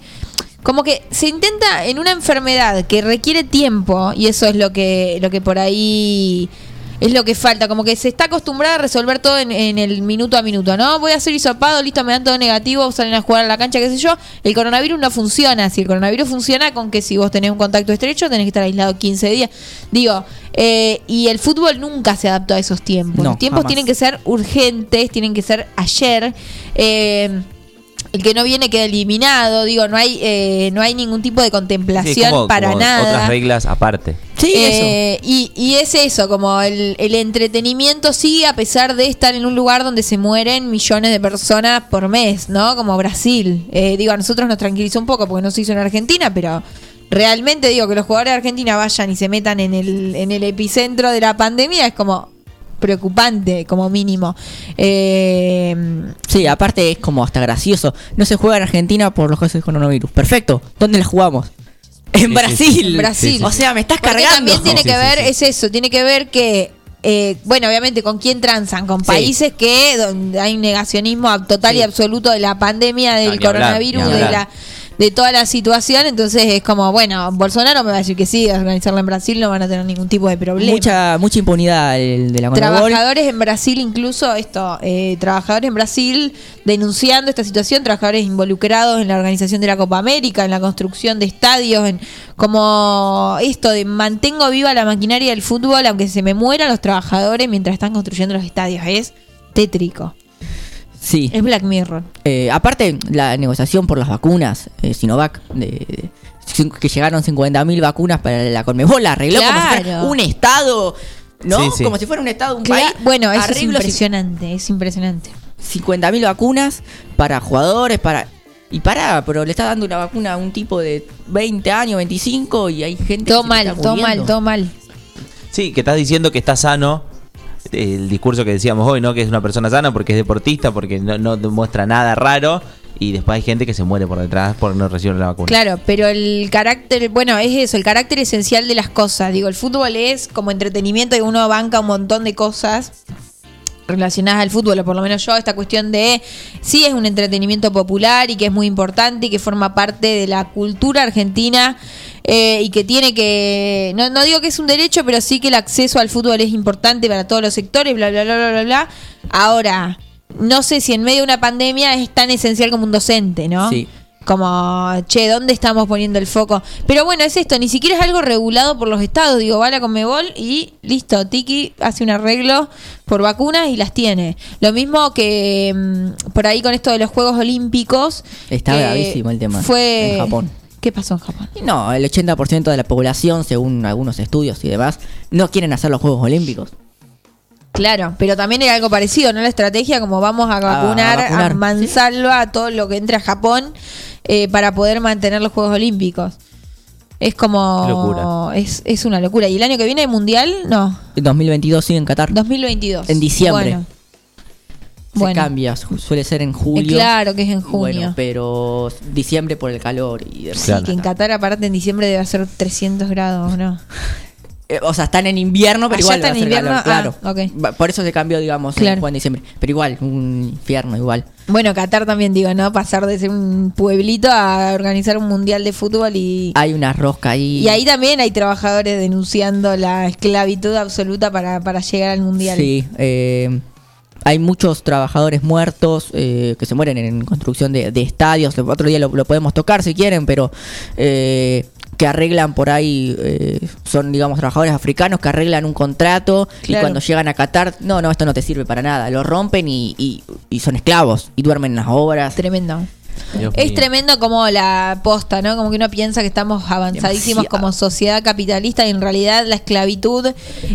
como que se intenta en una enfermedad que requiere tiempo y eso es lo que, lo que por ahí es lo que falta, como que se está acostumbrada a resolver todo en, en el minuto a minuto, ¿no? Voy a hacer hisopado, listo, me dan todo negativo, salen a jugar a la cancha, qué sé yo. El coronavirus no funciona así. El coronavirus funciona con que si vos tenés un contacto estrecho, tenés que estar aislado 15 días. Digo, eh, y el fútbol nunca se adaptó a esos tiempos. No, Los tiempos jamás. tienen que ser urgentes, tienen que ser ayer. Eh, el que no viene queda eliminado, digo, no hay eh, no hay ningún tipo de Sí, contemplación como- para como nada. Otras reglas aparte. Sí, Eh, Y, y es eso, como el, el entretenimiento sigue a pesar de estar en un lugar donde se mueren millones de personas por mes, ¿no? Como Brasil. Eh, digo, a nosotros nos tranquilizó un poco porque no se hizo en Argentina, pero realmente digo que los jugadores de Argentina vayan y se metan en el, en el epicentro de la pandemia es como preocupante, como mínimo. Eh, Sí, aparte es como hasta gracioso. No se juega en Argentina por los casos de coronavirus. Perfecto. ¿Dónde la jugamos? En sí, Brasil. En Brasil. O sea, me estás Porque cargando. también tiene Sí, que sí, ver, sí. es eso, tiene que ver que, eh, bueno, obviamente con quién transan, con Sí. países que donde hay un negacionismo total y Sí. absoluto de la pandemia, del coronavirus, de hablar. la de toda la situación, entonces es como, bueno, Bolsonaro me va a decir que sí, organizarla en Brasil no van a tener ningún tipo de problema. Mucha, mucha impunidad el de la Conmebol. Trabajadores en Brasil, incluso esto, eh, trabajadores en Brasil denunciando esta situación, trabajadores involucrados en la organización de la Copa América, en la construcción de estadios, en como esto de mantengo viva la maquinaria del fútbol, aunque se me mueran los trabajadores mientras están construyendo los estadios. Es tétrico. Sí. Es Black Mirror. Eh, aparte, la negociación por las vacunas, eh, Sinovac, de, que llegaron 50.000 vacunas para la Conmebol, la arregló como si fuera un estado, ¿no? Sí, sí. Como si fuera un estado, un país. bueno, eso es impresionante, es impresionante. 50.000 vacunas para jugadores, para... Y para, pero le está dando una vacuna a un tipo de 20 años, 25 y hay gente Todo que se mal, está todo mal, todo mal. Sí, que estás diciendo que está sano. El discurso que decíamos hoy, ¿no? Que es una persona sana porque es deportista, porque no, no demuestra nada raro. Y después hay gente que se muere por detrás por no recibir la vacuna. Claro, pero el carácter, bueno, es eso, el carácter esencial de las cosas. Digo, el fútbol es como entretenimiento y uno banca un montón de cosas relacionadas al fútbol, o por lo menos yo, esta cuestión de sí es un entretenimiento popular y que es muy importante y que forma parte de la cultura argentina eh, y que tiene que, no, no digo que es un derecho, pero sí que el acceso al fútbol es importante para todos los sectores, bla, bla, bla, bla, bla, bla. Ahora, no sé si en medio de una pandemia es tan esencial como un docente, ¿no? Sí. Como, che, ¿dónde estamos poniendo el foco? Pero bueno, es esto, ni siquiera es algo regulado por los estados. Digo, va a la Conmebol y listo, Tiki hace un arreglo por vacunas y las tiene. Lo mismo que mm, por ahí con esto de los Juegos Olímpicos. Está gravísimo el tema Fue... en Japón. ¿Qué pasó en Japón? No, el 80% de la población, según algunos estudios y demás, no quieren hacer los Juegos Olímpicos. Claro, pero también era algo parecido, ¿no? La estrategia como vamos a vacunar, a, vacunar, mansalva a todo lo que entre a Japón eh, para poder mantener los Juegos Olímpicos. Es como... Qué locura. Es, es una locura. ¿Y el año que viene hay Mundial? No, En 2022 sí en Qatar. 2022. En diciembre. Bueno, Se bueno. cambia, su- suele ser en Eh, julio. claro que es en junio. Bueno, pero diciembre por el calor y demás. sí, que en Qatar aparte en diciembre debe ser 300 grados, ¿no? eh, o sea, están en invierno, pero Allá igual va a está en invierno, calor, ah, claro. ok. Va- Por eso se cambió, digamos, Claro. en Juan de diciembre. Pero igual, un infierno igual. Bueno, Qatar también digo, ¿no? Pasar de ser un pueblito a organizar un mundial de fútbol y... Hay una rosca ahí. Y ahí también hay trabajadores denunciando la esclavitud absoluta para, para llegar al mundial. Sí, eh, hay muchos trabajadores muertos eh, que se mueren en construcción de, de estadios. Otro día lo, lo podemos tocar si quieren, pero eh, que arreglan por ahí, eh, son digamos trabajadores africanos que arreglan un contrato y cuando llegan a Qatar, no, no, esto no te sirve para nada. Lo rompen y, y- y son esclavos y duermen en las obras. Tremendo. Dios Es mío. tremendo como la posta, ¿no? Como que uno piensa que estamos avanzadísimos Demasiado. como sociedad capitalista y en realidad la esclavitud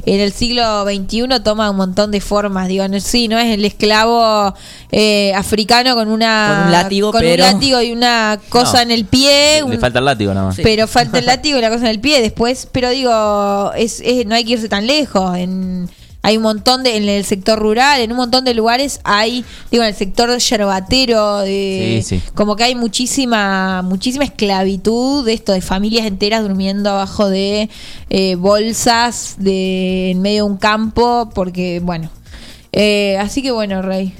en el siglo XXI toma un montón de formas. Digo, no, sí, no es el esclavo eh, africano con una Con un látigo, con un látigo y una cosa No. en el pie. Le falta el látigo nada más. pero falta el látigo y la cosa en el pie después. Pero digo, es, es- no hay que irse tan lejos. En, hay un montón de, en el sector rural, en un montón de lugares hay, digo, en el sector yerbatero, de, Sí, sí. como que hay muchísima, muchísima esclavitud de esto, de familias enteras durmiendo abajo de eh, bolsas de en medio de un campo, porque bueno. Eh, así que bueno, Rey.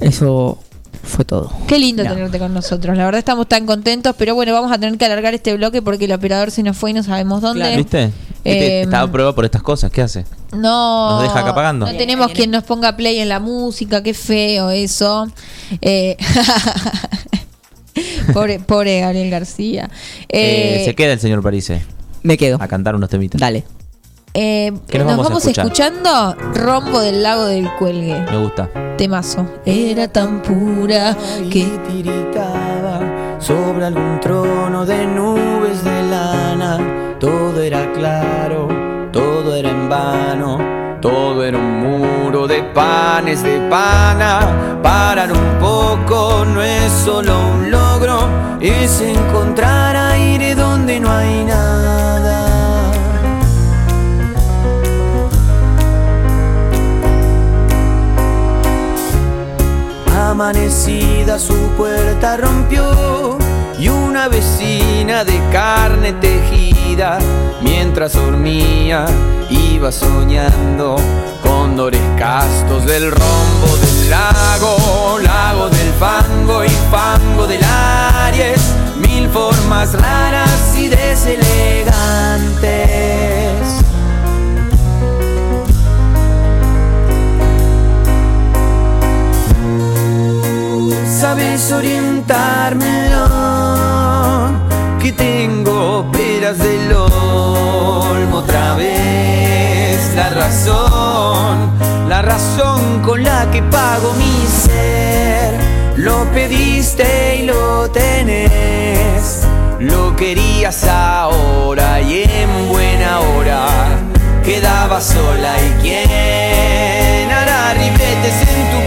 Eso fue todo. Qué lindo No. tenerte con nosotros. La verdad estamos tan contentos, pero bueno, vamos a tener que alargar este bloque porque el operador se nos fue y no sabemos dónde. ¿Viste? ¿Viste? Eh, Estaba a prueba por estas cosas. ¿Qué hace? No. Nos deja acá pagando. No tenemos quien nos ponga play en la música, qué feo eso. Eh, pobre, pobre Gabriel García. Eh, Eh, se queda el señor Parise. Me quedo. A cantar unos temitas. Dale. eh, ¿Qué nos nos vamos escuchando Rombo del Lago del Cuelgue. Me gusta. Era tan pura que tiritaba sobre algún trono de nubes de lana. Todo era claro, todo era en vano. Todo era un muro de panes de pana. Parar un poco no es solo un logro, es encontrar aire donde no hay nada. Amanecida su puerta rompió y una vecina de carne tejida, mientras dormía, iba soñando cóndores castos del rombo del lago, lago del fango y fango del Aries, mil formas raras y deselegantes. Sabes orientármelo. Que tengo peras del olmo otra vez la razón. La razón con la que pago mi ser. Lo pediste y lo tenés. Lo querías ahora y en buena hora. Quedaba sola y quién hará ribetes en tu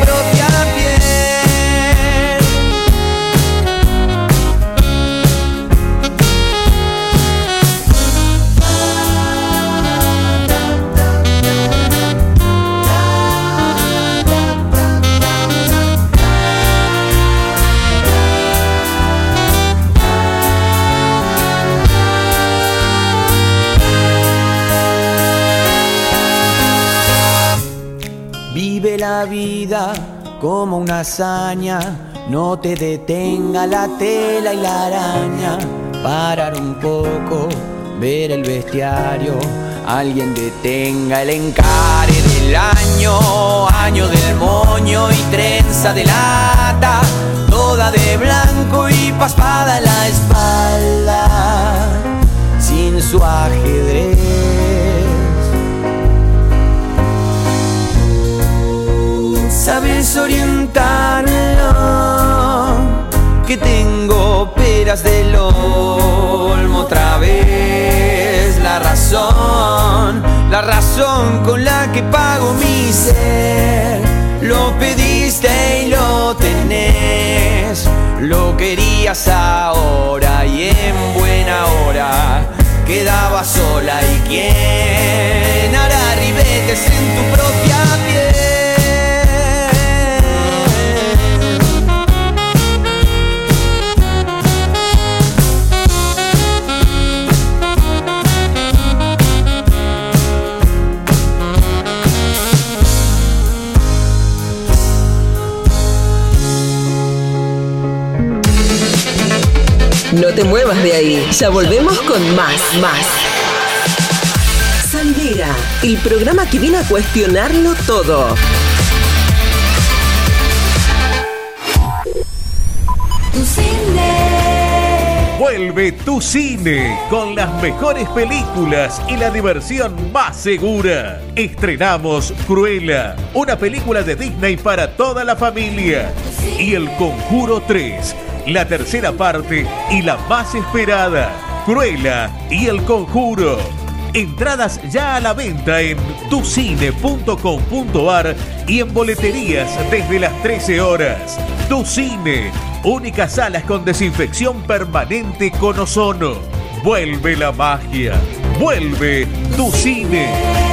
la vida como una hazaña, no te detenga la tela y la araña. Parar un poco, ver el bestiario, alguien detenga el encare del año, año del moño y trenza de lata, toda de blanco y paspada en la espalda, sin su ajedrez. Sabes orientarlo que tengo peras del olmo otra vez. La razón la razón con la que pago mi ser. Lo pediste y lo tenés. Lo querías ahora y en buena hora quedaba sola. Y quién hará ribetes en tu propia te muevas de ahí. Ya volvemos con más, más. Salidera, el programa que viene a cuestionarlo todo. Tu cine. Vuelve tu cine con las mejores películas y la diversión más segura. Estrenamos Cruella, una película de Disney para toda la familia. Y El Conjuro 3, la tercera parte y la más esperada. Cruella y El Conjuro. Entradas ya a la venta en tucine.com.ar y en boleterías desde las 13 horas. Tu Cine, únicas salas con desinfección permanente con ozono. Vuelve la magia. Vuelve tu cine.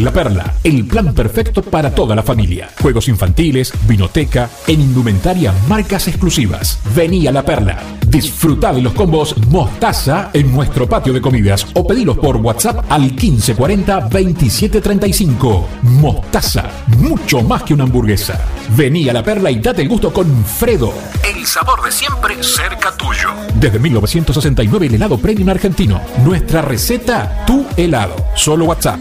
La Perla, el plan perfecto para toda la familia. Juegos infantiles, vinoteca, en indumentaria, marcas exclusivas. Vení a La Perla. Disfruta de los combos Mostaza en nuestro patio de comidas o pedilos por WhatsApp al 1540 2735. Mostaza, mucho más que una hamburguesa. Vení a La Perla y date el gusto con Fredo. El sabor de siempre cerca tuyo. Desde 1969 el helado premium argentino. Nuestra receta, tu helado. Solo WhatsApp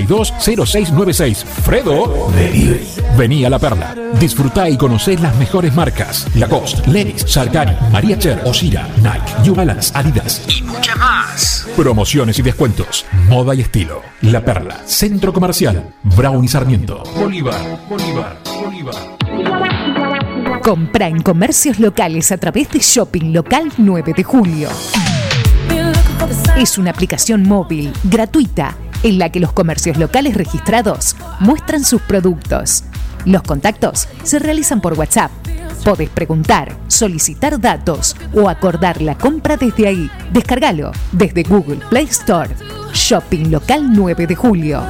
1562-0696. Fredo. Delivery. Vení a La Perla. Disfrutá y conocé las mejores marcas. Lacoste, Levis, Salgari, María Cher, Osira, Nike, New Balance, Adidas. Y mucha más. Promociones y descuentos. Moda y estilo. La Perla. Centro Comercial. Brown y Sarmiento. Bolívar, Bolívar, Bolívar. Compra en comercios locales a través de Shopping Local 9 de Julio. Es una aplicación móvil gratuita en la que los comercios locales registrados muestran sus productos. Los contactos se realizan por WhatsApp. Podés preguntar, solicitar datos o acordar la compra desde ahí. Descárgalo desde Google Play Store. Shopping Local 9 de Julio.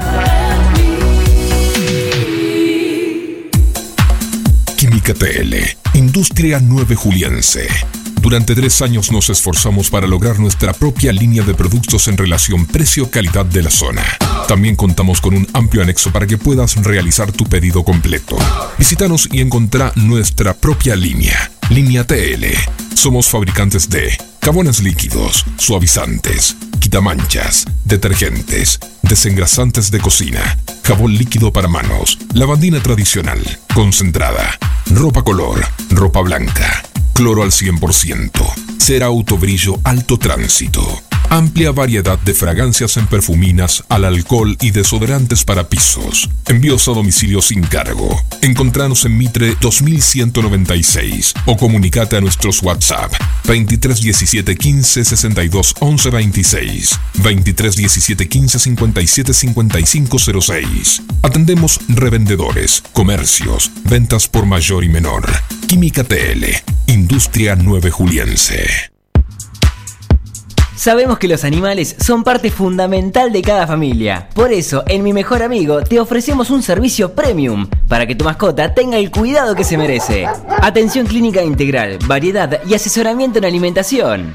Química TL, Industria 9 Juliense. Durante tres años nos esforzamos para lograr nuestra propia línea de productos en relación precio-calidad de la zona. También contamos con un amplio anexo para que puedas realizar tu pedido completo. Visítanos y encontrá nuestra propia línea. Línea TL. Somos fabricantes de jabones líquidos, suavizantes, quitamanchas, detergentes, desengrasantes de cocina, jabón líquido para manos, lavandina tradicional, concentrada, ropa color, ropa blanca, cloro al 100%, cera autobrillo alto tránsito. Amplia variedad de fragancias en perfuminas, al alcohol y desodorantes para pisos. Envíos a domicilio sin cargo. Encontranos en Mitre 2196 o comunicate a nuestros WhatsApp 23 17 15 62 11 26 23 17 15 57 55 06. Atendemos revendedores, comercios, ventas por mayor y menor. Química TL, Industria 9 Juliense. Sabemos que los animales son parte fundamental de cada familia. Por eso, en Mi Mejor Amigo te ofrecemos un servicio premium para que tu mascota tenga el cuidado que se merece. Atención clínica integral, variedad y asesoramiento en alimentación.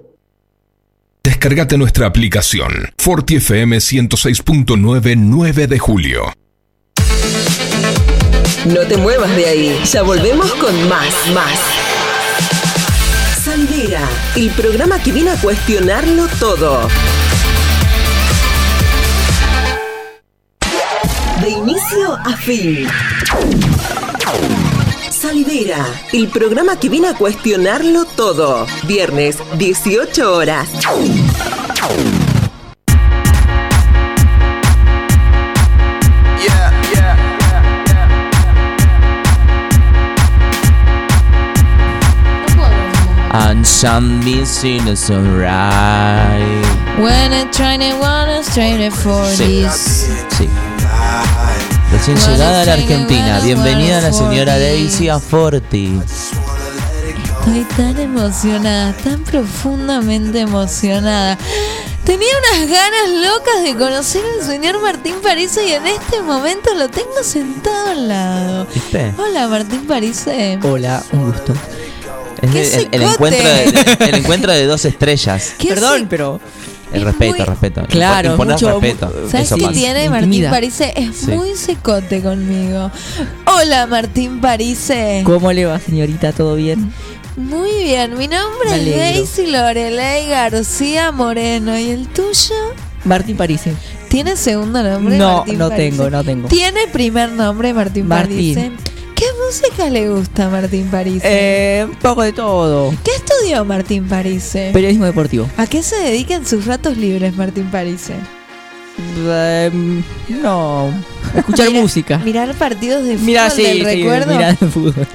Descargate nuestra aplicación Forti FM 106.9 9 de julio. No te muevas de ahí. Ya volvemos con más, más. Sandera, el programa que viene a cuestionarlo todo. De inicio a fin. Salidera, el programa que viene a cuestionarlo todo. Viernes, 18 horas. And some missing the sunrise. When I try to wanna straight it for Sí. this. Sí. Recién llegada a la Argentina. Bienvenida la señora Daisy a Forti. Estoy tan emocionada, tan profundamente emocionada. Tenía unas ganas locas de conocer al señor Martín Parise y en este momento lo tengo sentado al lado. ¿Viste? Hola Martín Parise. Hola, un gusto. Es ¡Qué el, encuentro de, el encuentro de dos estrellas. ¿Qué Perdón, pero El respeto, respeto. Claro, mucho- respeto. ¿Sabes qué tiene Martín Intimida. Parise? Es Sí. muy secote conmigo. Hola Martín Parise. ¿cómo le va, señorita? ¿Todo bien? Muy bien, mi nombre es. Daisy Lorelei García Moreno. ¿Y el tuyo? Martín Parise. ¿Tiene segundo nombre? No, Martín no Parise? tengo, no tengo. ¿Tiene primer nombre Martín, Martín. Parise? ¿Qué música le gusta a Martín Parise? Eh, un poco de todo. ¿Qué estudió Martín Parise? Periodismo deportivo. ¿A qué se dedica en sus ratos libres Martín Parise? Eh, no. Escuchar Mira- música. Mirar partidos de fútbol Mira, sí, del sí, recuerdo. fútbol.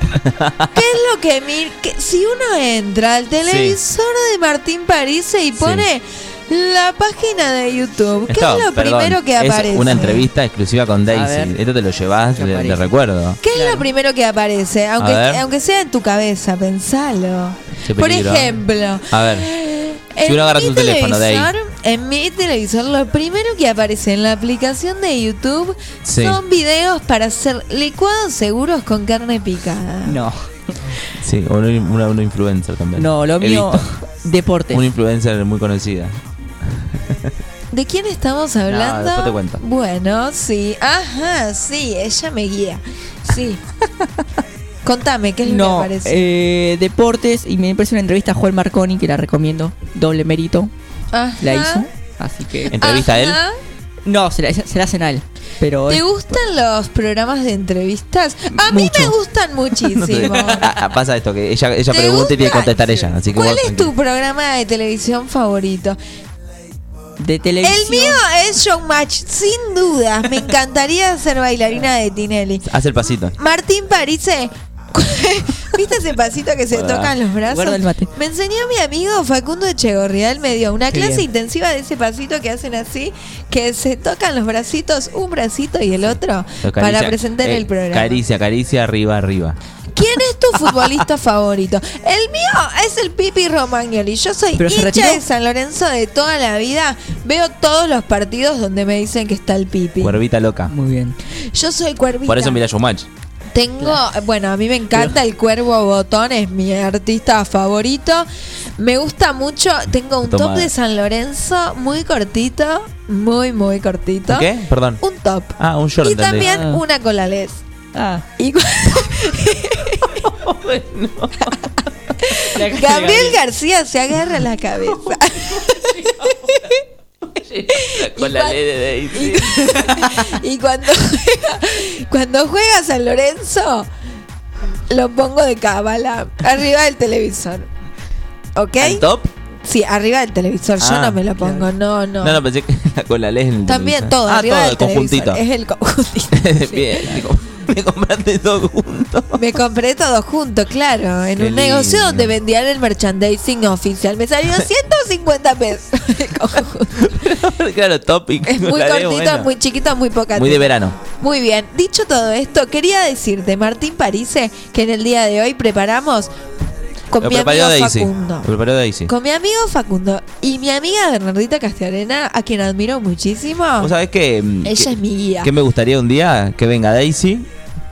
¿Qué es lo que que si uno entra al televisor de Martín Parise y pone la página de YouTube, ¿qué es lo perdón, primero que es aparece? una entrevista exclusiva con Daisy. ver. Esto te lo llevas ¿Qué de, recuerdo. ¿Qué es lo primero que aparece? Aunque, sea en tu cabeza, pensalo. Por ejemplo, A ver. Si en uno agarra mi tu teléfono de ahí. televisor- En mi televisor, lo primero que aparece en la aplicación de YouTube Sí. son videos para hacer licuados seguros con carne picada. No. Sí, o una influencer también. No, lo He mío. visto. Deportes. Una influencer muy conocida. ¿De quién estamos hablando? después te cuento. Bueno, sí. Ajá, sí, ella me guía. Sí. Contame, ¿qué es lo que No, aparece? eh, deportes y me parece una entrevista a Juan Marconi que la recomiendo. Doble mérito. Ajá. La hizo. Así que. ¿Entrevista a él? No, se la, se la hacen a él. Pero. ¿Te es- gustan los programas de entrevistas? A mí Mucho. me gustan muchísimo. Ah, ah, pasa esto, que ella, ella ¿Te pregunta y tiene que contestar ella. Así que ¿Cuál vos es tu programa de televisión favorito? De televisión. El mío es Showmatch, sin dudas. Me encantaría ser bailarina de Tinelli. Haz el pasito. Martín Parise. ¿Viste ese pasito que se Guarda. tocan los brazos? Guarda el mate. Me enseñó mi amigo Facundo Echegorría. Él me dio una Qué clase bien. intensiva de ese pasito que hacen así, que se tocan los bracitos, un bracito y el otro, para presentar eh, el programa. Caricia, caricia, arriba, arriba. ¿Quién es tu futbolista favorito? El mío es el Pipi Romagnoli. Yo soy ¿Pero se hincha de San Lorenzo de toda la vida. Veo todos los partidos donde me dicen que está el Pipi. Cuervita loca. Muy bien. Yo soy cuervita. Por eso mira Showmatch. Tengo, bueno, a mí me encanta el Cuervo Botón, es mi artista favorito. Me gusta mucho, tengo un top de San Lorenzo muy cortito, muy, muy cortito. ¿Qué? Perdón. Un top. Ah, un short y entendí. también Ah. una cola les. Ah. Y cu- Gabriel García se agarra la cabeza. Con la ley de Daisy. y cuando juega, cuando juega San Lorenzo, lo pongo de cábala, arriba del televisor. ¿Ok? ¿Al top? Sí, arriba del televisor. Yo Ah, no me lo pongo, no, no. No, no, pensé que la cola ley en el También televisor. todo, Ah, arriba todo, del el conjuntito. Es el conjuntito. Bien, me com- me compraste todo junto. Me compré todo junto, claro, en Qué un negocio donde vendían el merchandising oficial. Me salió 150 pesos. claro, top y Es muy cortito, bueno. muy chiquito, muy poca Muy de verano. Muy bien, dicho todo esto, quería decirte, Martín Parise, que en el día de hoy preparamos con Lo mi amigo Daisy. Facundo. Lo preparó Daisy. Con mi amigo Facundo y mi amiga Bernardita Castellarena, a quien admiro muchísimo. ¿Vos sabés que, mm, Ella que- es mi guía. que me gustaría un día? Que venga Daisy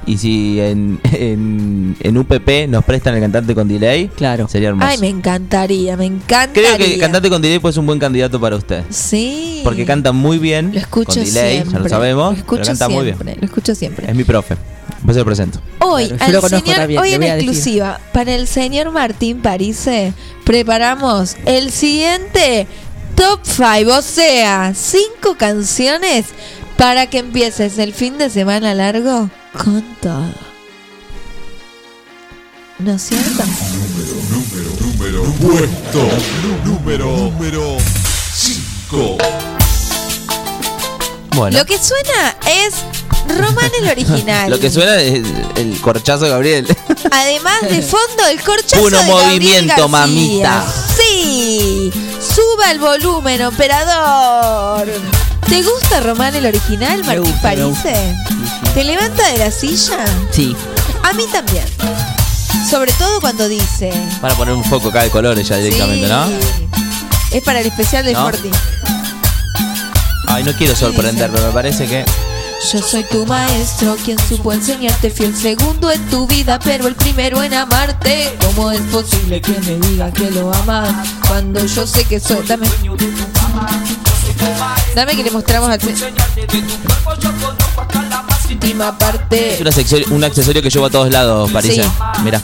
y si en, en, en UPP nos prestan el cantante con delay, claro. sería hermoso. Ay, me encantaría, me encantaría. Creo que el cantante con delay pues es un buen candidato para usted. Sí. Porque canta muy bien. Lo escucho con delay, siempre. ya lo sabemos. Lo escucho pero canta muy bien. siempre, Lo escucho siempre. Es mi profe. Pues se lo presento. Hoy, Claro, lo conozco señor- también, hoy en decir. exclusiva, para el señor Martín Parise, preparamos el siguiente top 5, o sea, cinco canciones para que empieces el fin de semana largo con todo. ¿No es cierto? Número, puesto número, número 5. Bueno. Lo que suena es Román el original. Lo que suena es el, corchazo de Gabriel. Además de fondo el corchazo de Gabriel movimiento, mamita. Sí, suba el volumen, operador. ¿Te gusta Román el original, Martín gusta, Parise? ¿Te levanta de la silla? Sí. A mí también. Sobre todo cuando dice. Para poner un foco acá de colores ya directamente, Sí. ¿no? Es para el especial de ¿No? Forti. Ay, no quiero sorprender, pero me parece que. Yo soy tu maestro, quien supo enseñarte. Fui el segundo en tu vida, pero el primero en amarte. ¿Cómo es posible que me diga que lo amas cuando yo sé que soy? Dame. Dame que le mostramos al. Última parte. Es un accesorio, un accesorio que llevo a todos lados, París. Sí. Mira.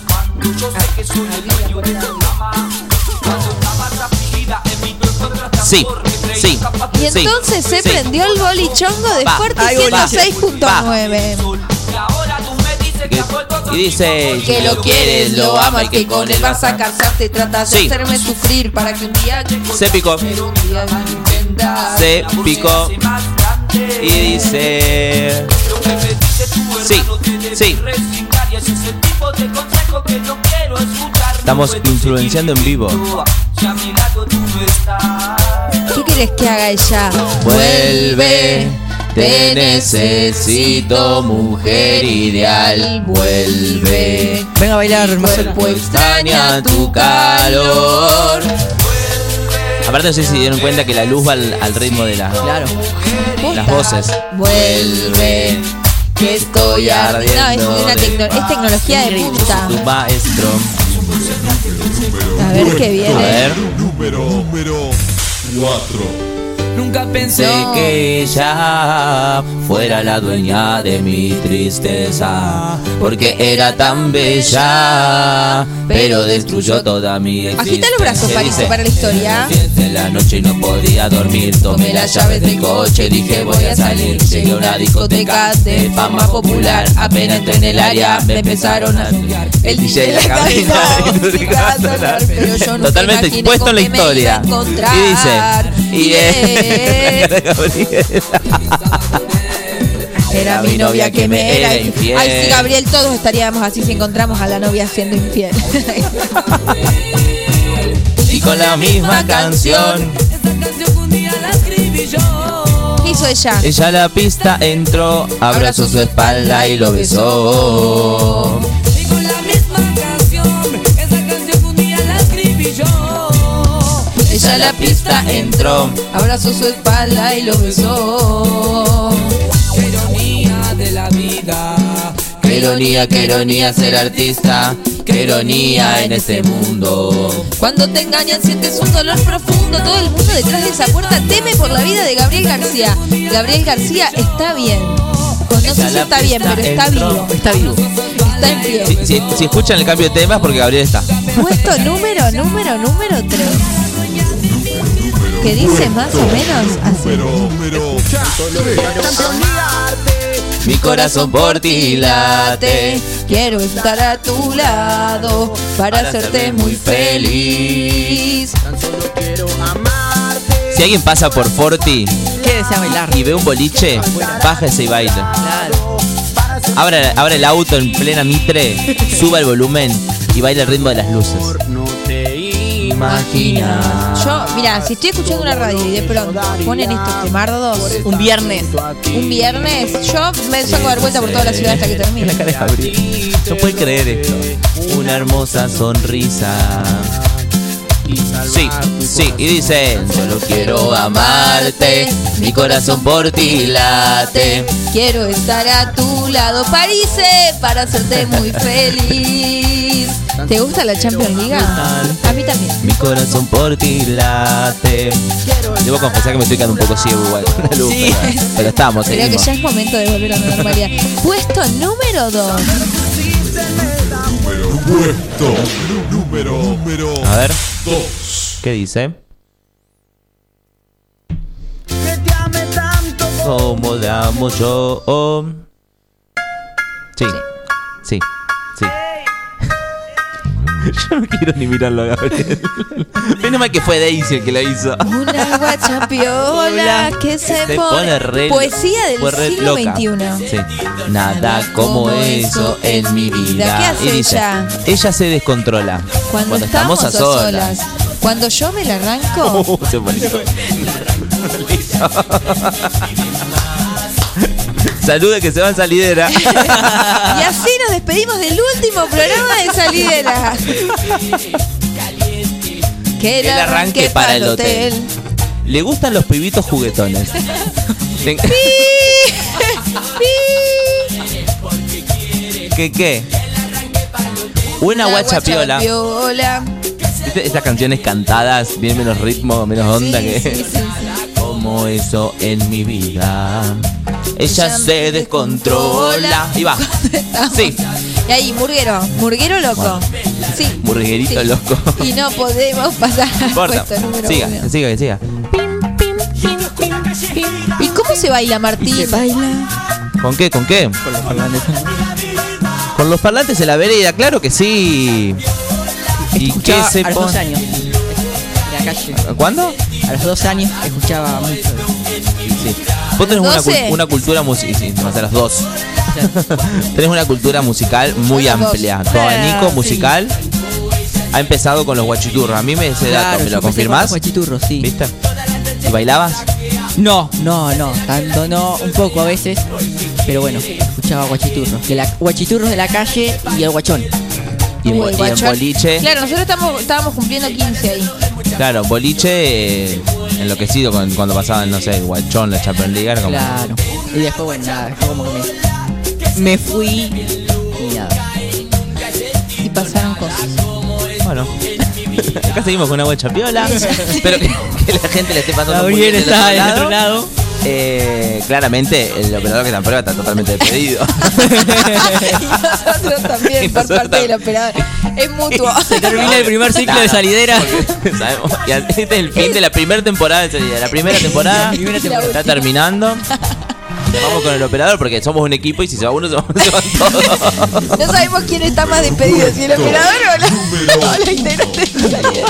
Sí, sí. Y sí, entonces se sí. prendió el bolichongo de Va, va, 106.9. Y dice Que lo quieres, lo amas, que con él vas a casarte. Tratas de Sí. hacerme sufrir para que un día. Se picó. Se picó. Y dice. Sí, sí. Estamos influenciando en vivo. ¿Qué quieres que haga ella? Vuelve, te necesito, mujer ideal. Vuelve. Venga a bailar. Cuerpo extraña tu calor. Aparte no sé si se dieron cuenta que la luz va al, al ritmo de la- Claro. las voces. Vuelve. Que estoy ardiendo. No, es, una tecno- es tecnología de punta. Tu maestro. A ver qué A viene. ver. Número, número quatro. Nunca Pensé que ella fuera la dueña de mi tristeza, porque era tan bella, pero destruyó toda mi existencia. Agita los brazos, París, para la historia. de la noche y no podía dormir, tomé las llaves del coche, dije voy a salir, llegué a una discoteca de fama popular, apenas entré en el área, me empezaron a el DJ en la cabina, no. Pero yo nunca totalmente expuesto en la historia. Y dice, y Era mi novia que me era infiel. Ay, sí, Gabriel, todos estaríamos así si encontramos a la novia siendo infiel. y con la misma canción. ¿Qué hizo ella? Ella a la pista entró, abrazó su espalda y lo besó. A la pista entró, Abrazó su espalda y lo besó. ironía de la vida Qué ironía, qué ironía ser artista. Qué ironía en este mundo. Cuando te engañan sientes un dolor profundo. Todo el mundo detrás de esa puerta teme por la vida de Gabriel García. Gabriel García está bien. Pues no sé si está bien, pero está vivo. Está vivo. Está en pie. Si, si- si escuchan el cambio de tema es porque Gabriel está. Puesto número, número, número 3. Que dice más o menos así. Mi corazón por ti late. Quiero estar a tu lado para hacerte muy feliz. Si alguien pasa por Forti ¿Qué desea bailar? y ve un boliche, bájese y baila. Claro. Abra, abra el auto en plena mitre, suba el volumen y baila el ritmo de las luces. Imagina. Yo, mira, si estoy escuchando una radio y de pronto ponen estos temardos Un viernes. un viernes, yo me saco dar vuelta por toda la ciudad hasta que termine. La cara de Gabriel. No puede creer esto. Una hermosa sonrisa. Sí, sí, y dicen, solo quiero amarte, mi corazón por ti late. Quiero estar a tu lado, París, para hacerte muy feliz. ¿Te gusta la Champions League? A mí también. Mi corazón por ti late. Debo confesar que me estoy quedando un poco ciego igual con la luz, Sí. pero, pero estamos, Creo que ya es momento de volver a la normalidad. Puesto número 2. Puesto número, número A ver, 2. ¿qué dice? Como le amo yo. Sí, sí, sí. Yo no quiero ni mirarlo a Gabriel. Menos mal que fue Daisy el que lo hizo. Una guachapiola que se, Se pone. pone re- Poesía del siglo. XXI. Sí. Nada como eso en mi vida. ¿Qué hace y dice, ella? ella se descontrola. Cuando, estamos, a solas. Cuando yo me la arranco. Uh, se pone- Salude que se va en salidera. y así nos despedimos del último programa de Salidera. Que El arranque para el hotel. Le gustan los pibitos juguetones. Le- ¿Qué qué? Una guacha piola. guachapiola. ¿Viste Esas canciones cantadas, bien menos ritmo, menos onda Sí, que. sí. Como eso en mi vida. Ella se descontrola. Y va. Sí. Y ahí, Murguero. Murguero loco. Sí. Murguerito Sí. loco. Y no podemos pasar al puesto número Siga, uno. siga, siga. ¿Y cómo se baila, Martín? baila. ¿Con qué? ¿Con qué? Con los parlantes. Con los parlantes en la vereda, claro que sí. ¿Y qué se a los dos años. En la calle. ¿Cuándo? A los dos años escuchaba mucho. Sí. Vos tenés una, una cultura musical. Sí, a las dos. tenés una cultura musical muy amplia. Tu abanico sí. musical ha empezado con los guachiturros. A mí me ese dato, ¿me lo con confirmás? guachiturros, sí. ¿Viste? ¿Y bailabas? No, no, no, tanto no, un poco a veces, pero bueno, escuchaba guachiturros, de la, guachiturros de la calle y el guachón. Y guachón. boliche. Claro, nosotros estamos, estábamos cumpliendo 15 ahí. Claro, boliche eh, enloquecido con, cuando pasaban, no sé, el guachón, la Champions League. era como- Claro. Y después, bueno, nada, después como que me, me fui y nada. Y pasaron cosas. Bueno. Acá seguimos con una guacha piola. Espero que, que la gente le esté pasando muy Gabriel bien está del otro lado. Eh, claramente, el operador que está en prueba está totalmente despedido. y nosotros también, Y por nosotros parte del operador. Es mutuo. Se termina el primer ciclo de salidera. Sabemos- y este es el fin de la primera temporada de salida. La primera temporada, primera temporada. está terminando. Vamos con el operador porque somos un equipo y si se va uno, se, va- se van todos. No sabemos quién está más despedido, si el operador o la, o la integrante de Salidera.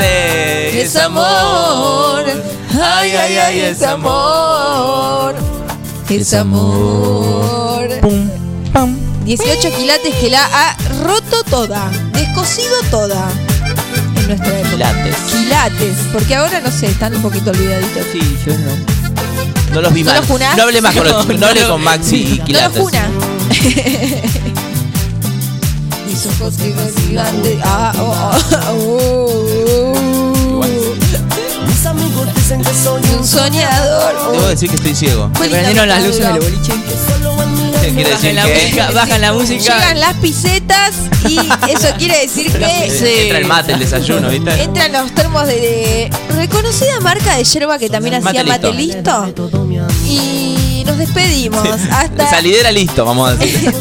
Es amor. Ay, ay, ay, es amor. Es amor. 18 quilates que la ha roto toda, descosido toda. En nuestra época. Quilates. Quilates, porque ahora no sé, están un poquito olvidaditos. Sí, yo no. No los vi ¿No mal. los? No hable más con los- No, no hable no. con Maxi y No lo Quilates. funa. Mis ojos gigantes. Ah, oh, oh, oh. Dicen que soy Un soñador. Debo decir que estoy ciego. Se prendieron las luces del boliche. Quiere decir Bajan la que música, bajan la música. Llegan las pisetas y eso quiere decir que entra el mate, el desayuno, ¿viste? entran los termos de, de reconocida marca de yerba que también hacía Mate mate listo. Y nos despedimos hasta Salidera listo, vamos a decir.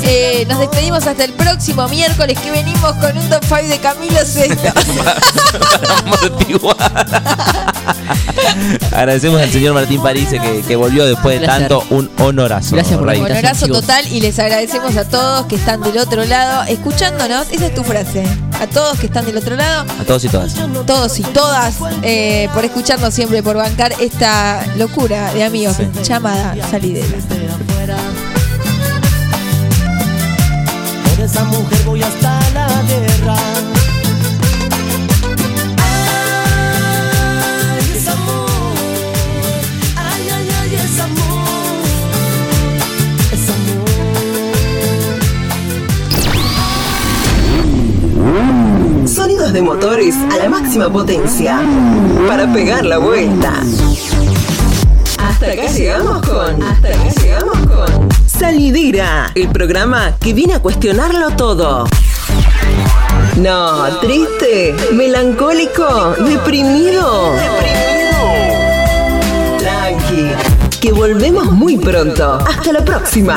Sí. Eh, nos despedimos hasta el próximo miércoles que venimos con un top 5 de Camilo Sesto. Agradecemos al señor Martín Parise que, que volvió después de tanto un honorazo. Gracias por la invitación. Honorazo chicos. total y les agradecemos a todos que están del otro lado escuchándonos. Esa es tu frase. A todos que están del otro lado, A todos y todas. todos y todas, eh, por escucharnos siempre, por bancar esta locura de amigos llamada salidera. Por esa mujer voy hasta la guerra. Ay, es amor. Ay, ay, ay, es amor. Es Sonidos de motores a la máxima potencia para pegar la vuelta. Hasta acá llegamos con. Hasta acá llegamos con. Salidera, el programa que viene a cuestionarlo todo. No, triste, melancólico, deprimido. Tranqui, que volvemos muy pronto. Hasta la próxima.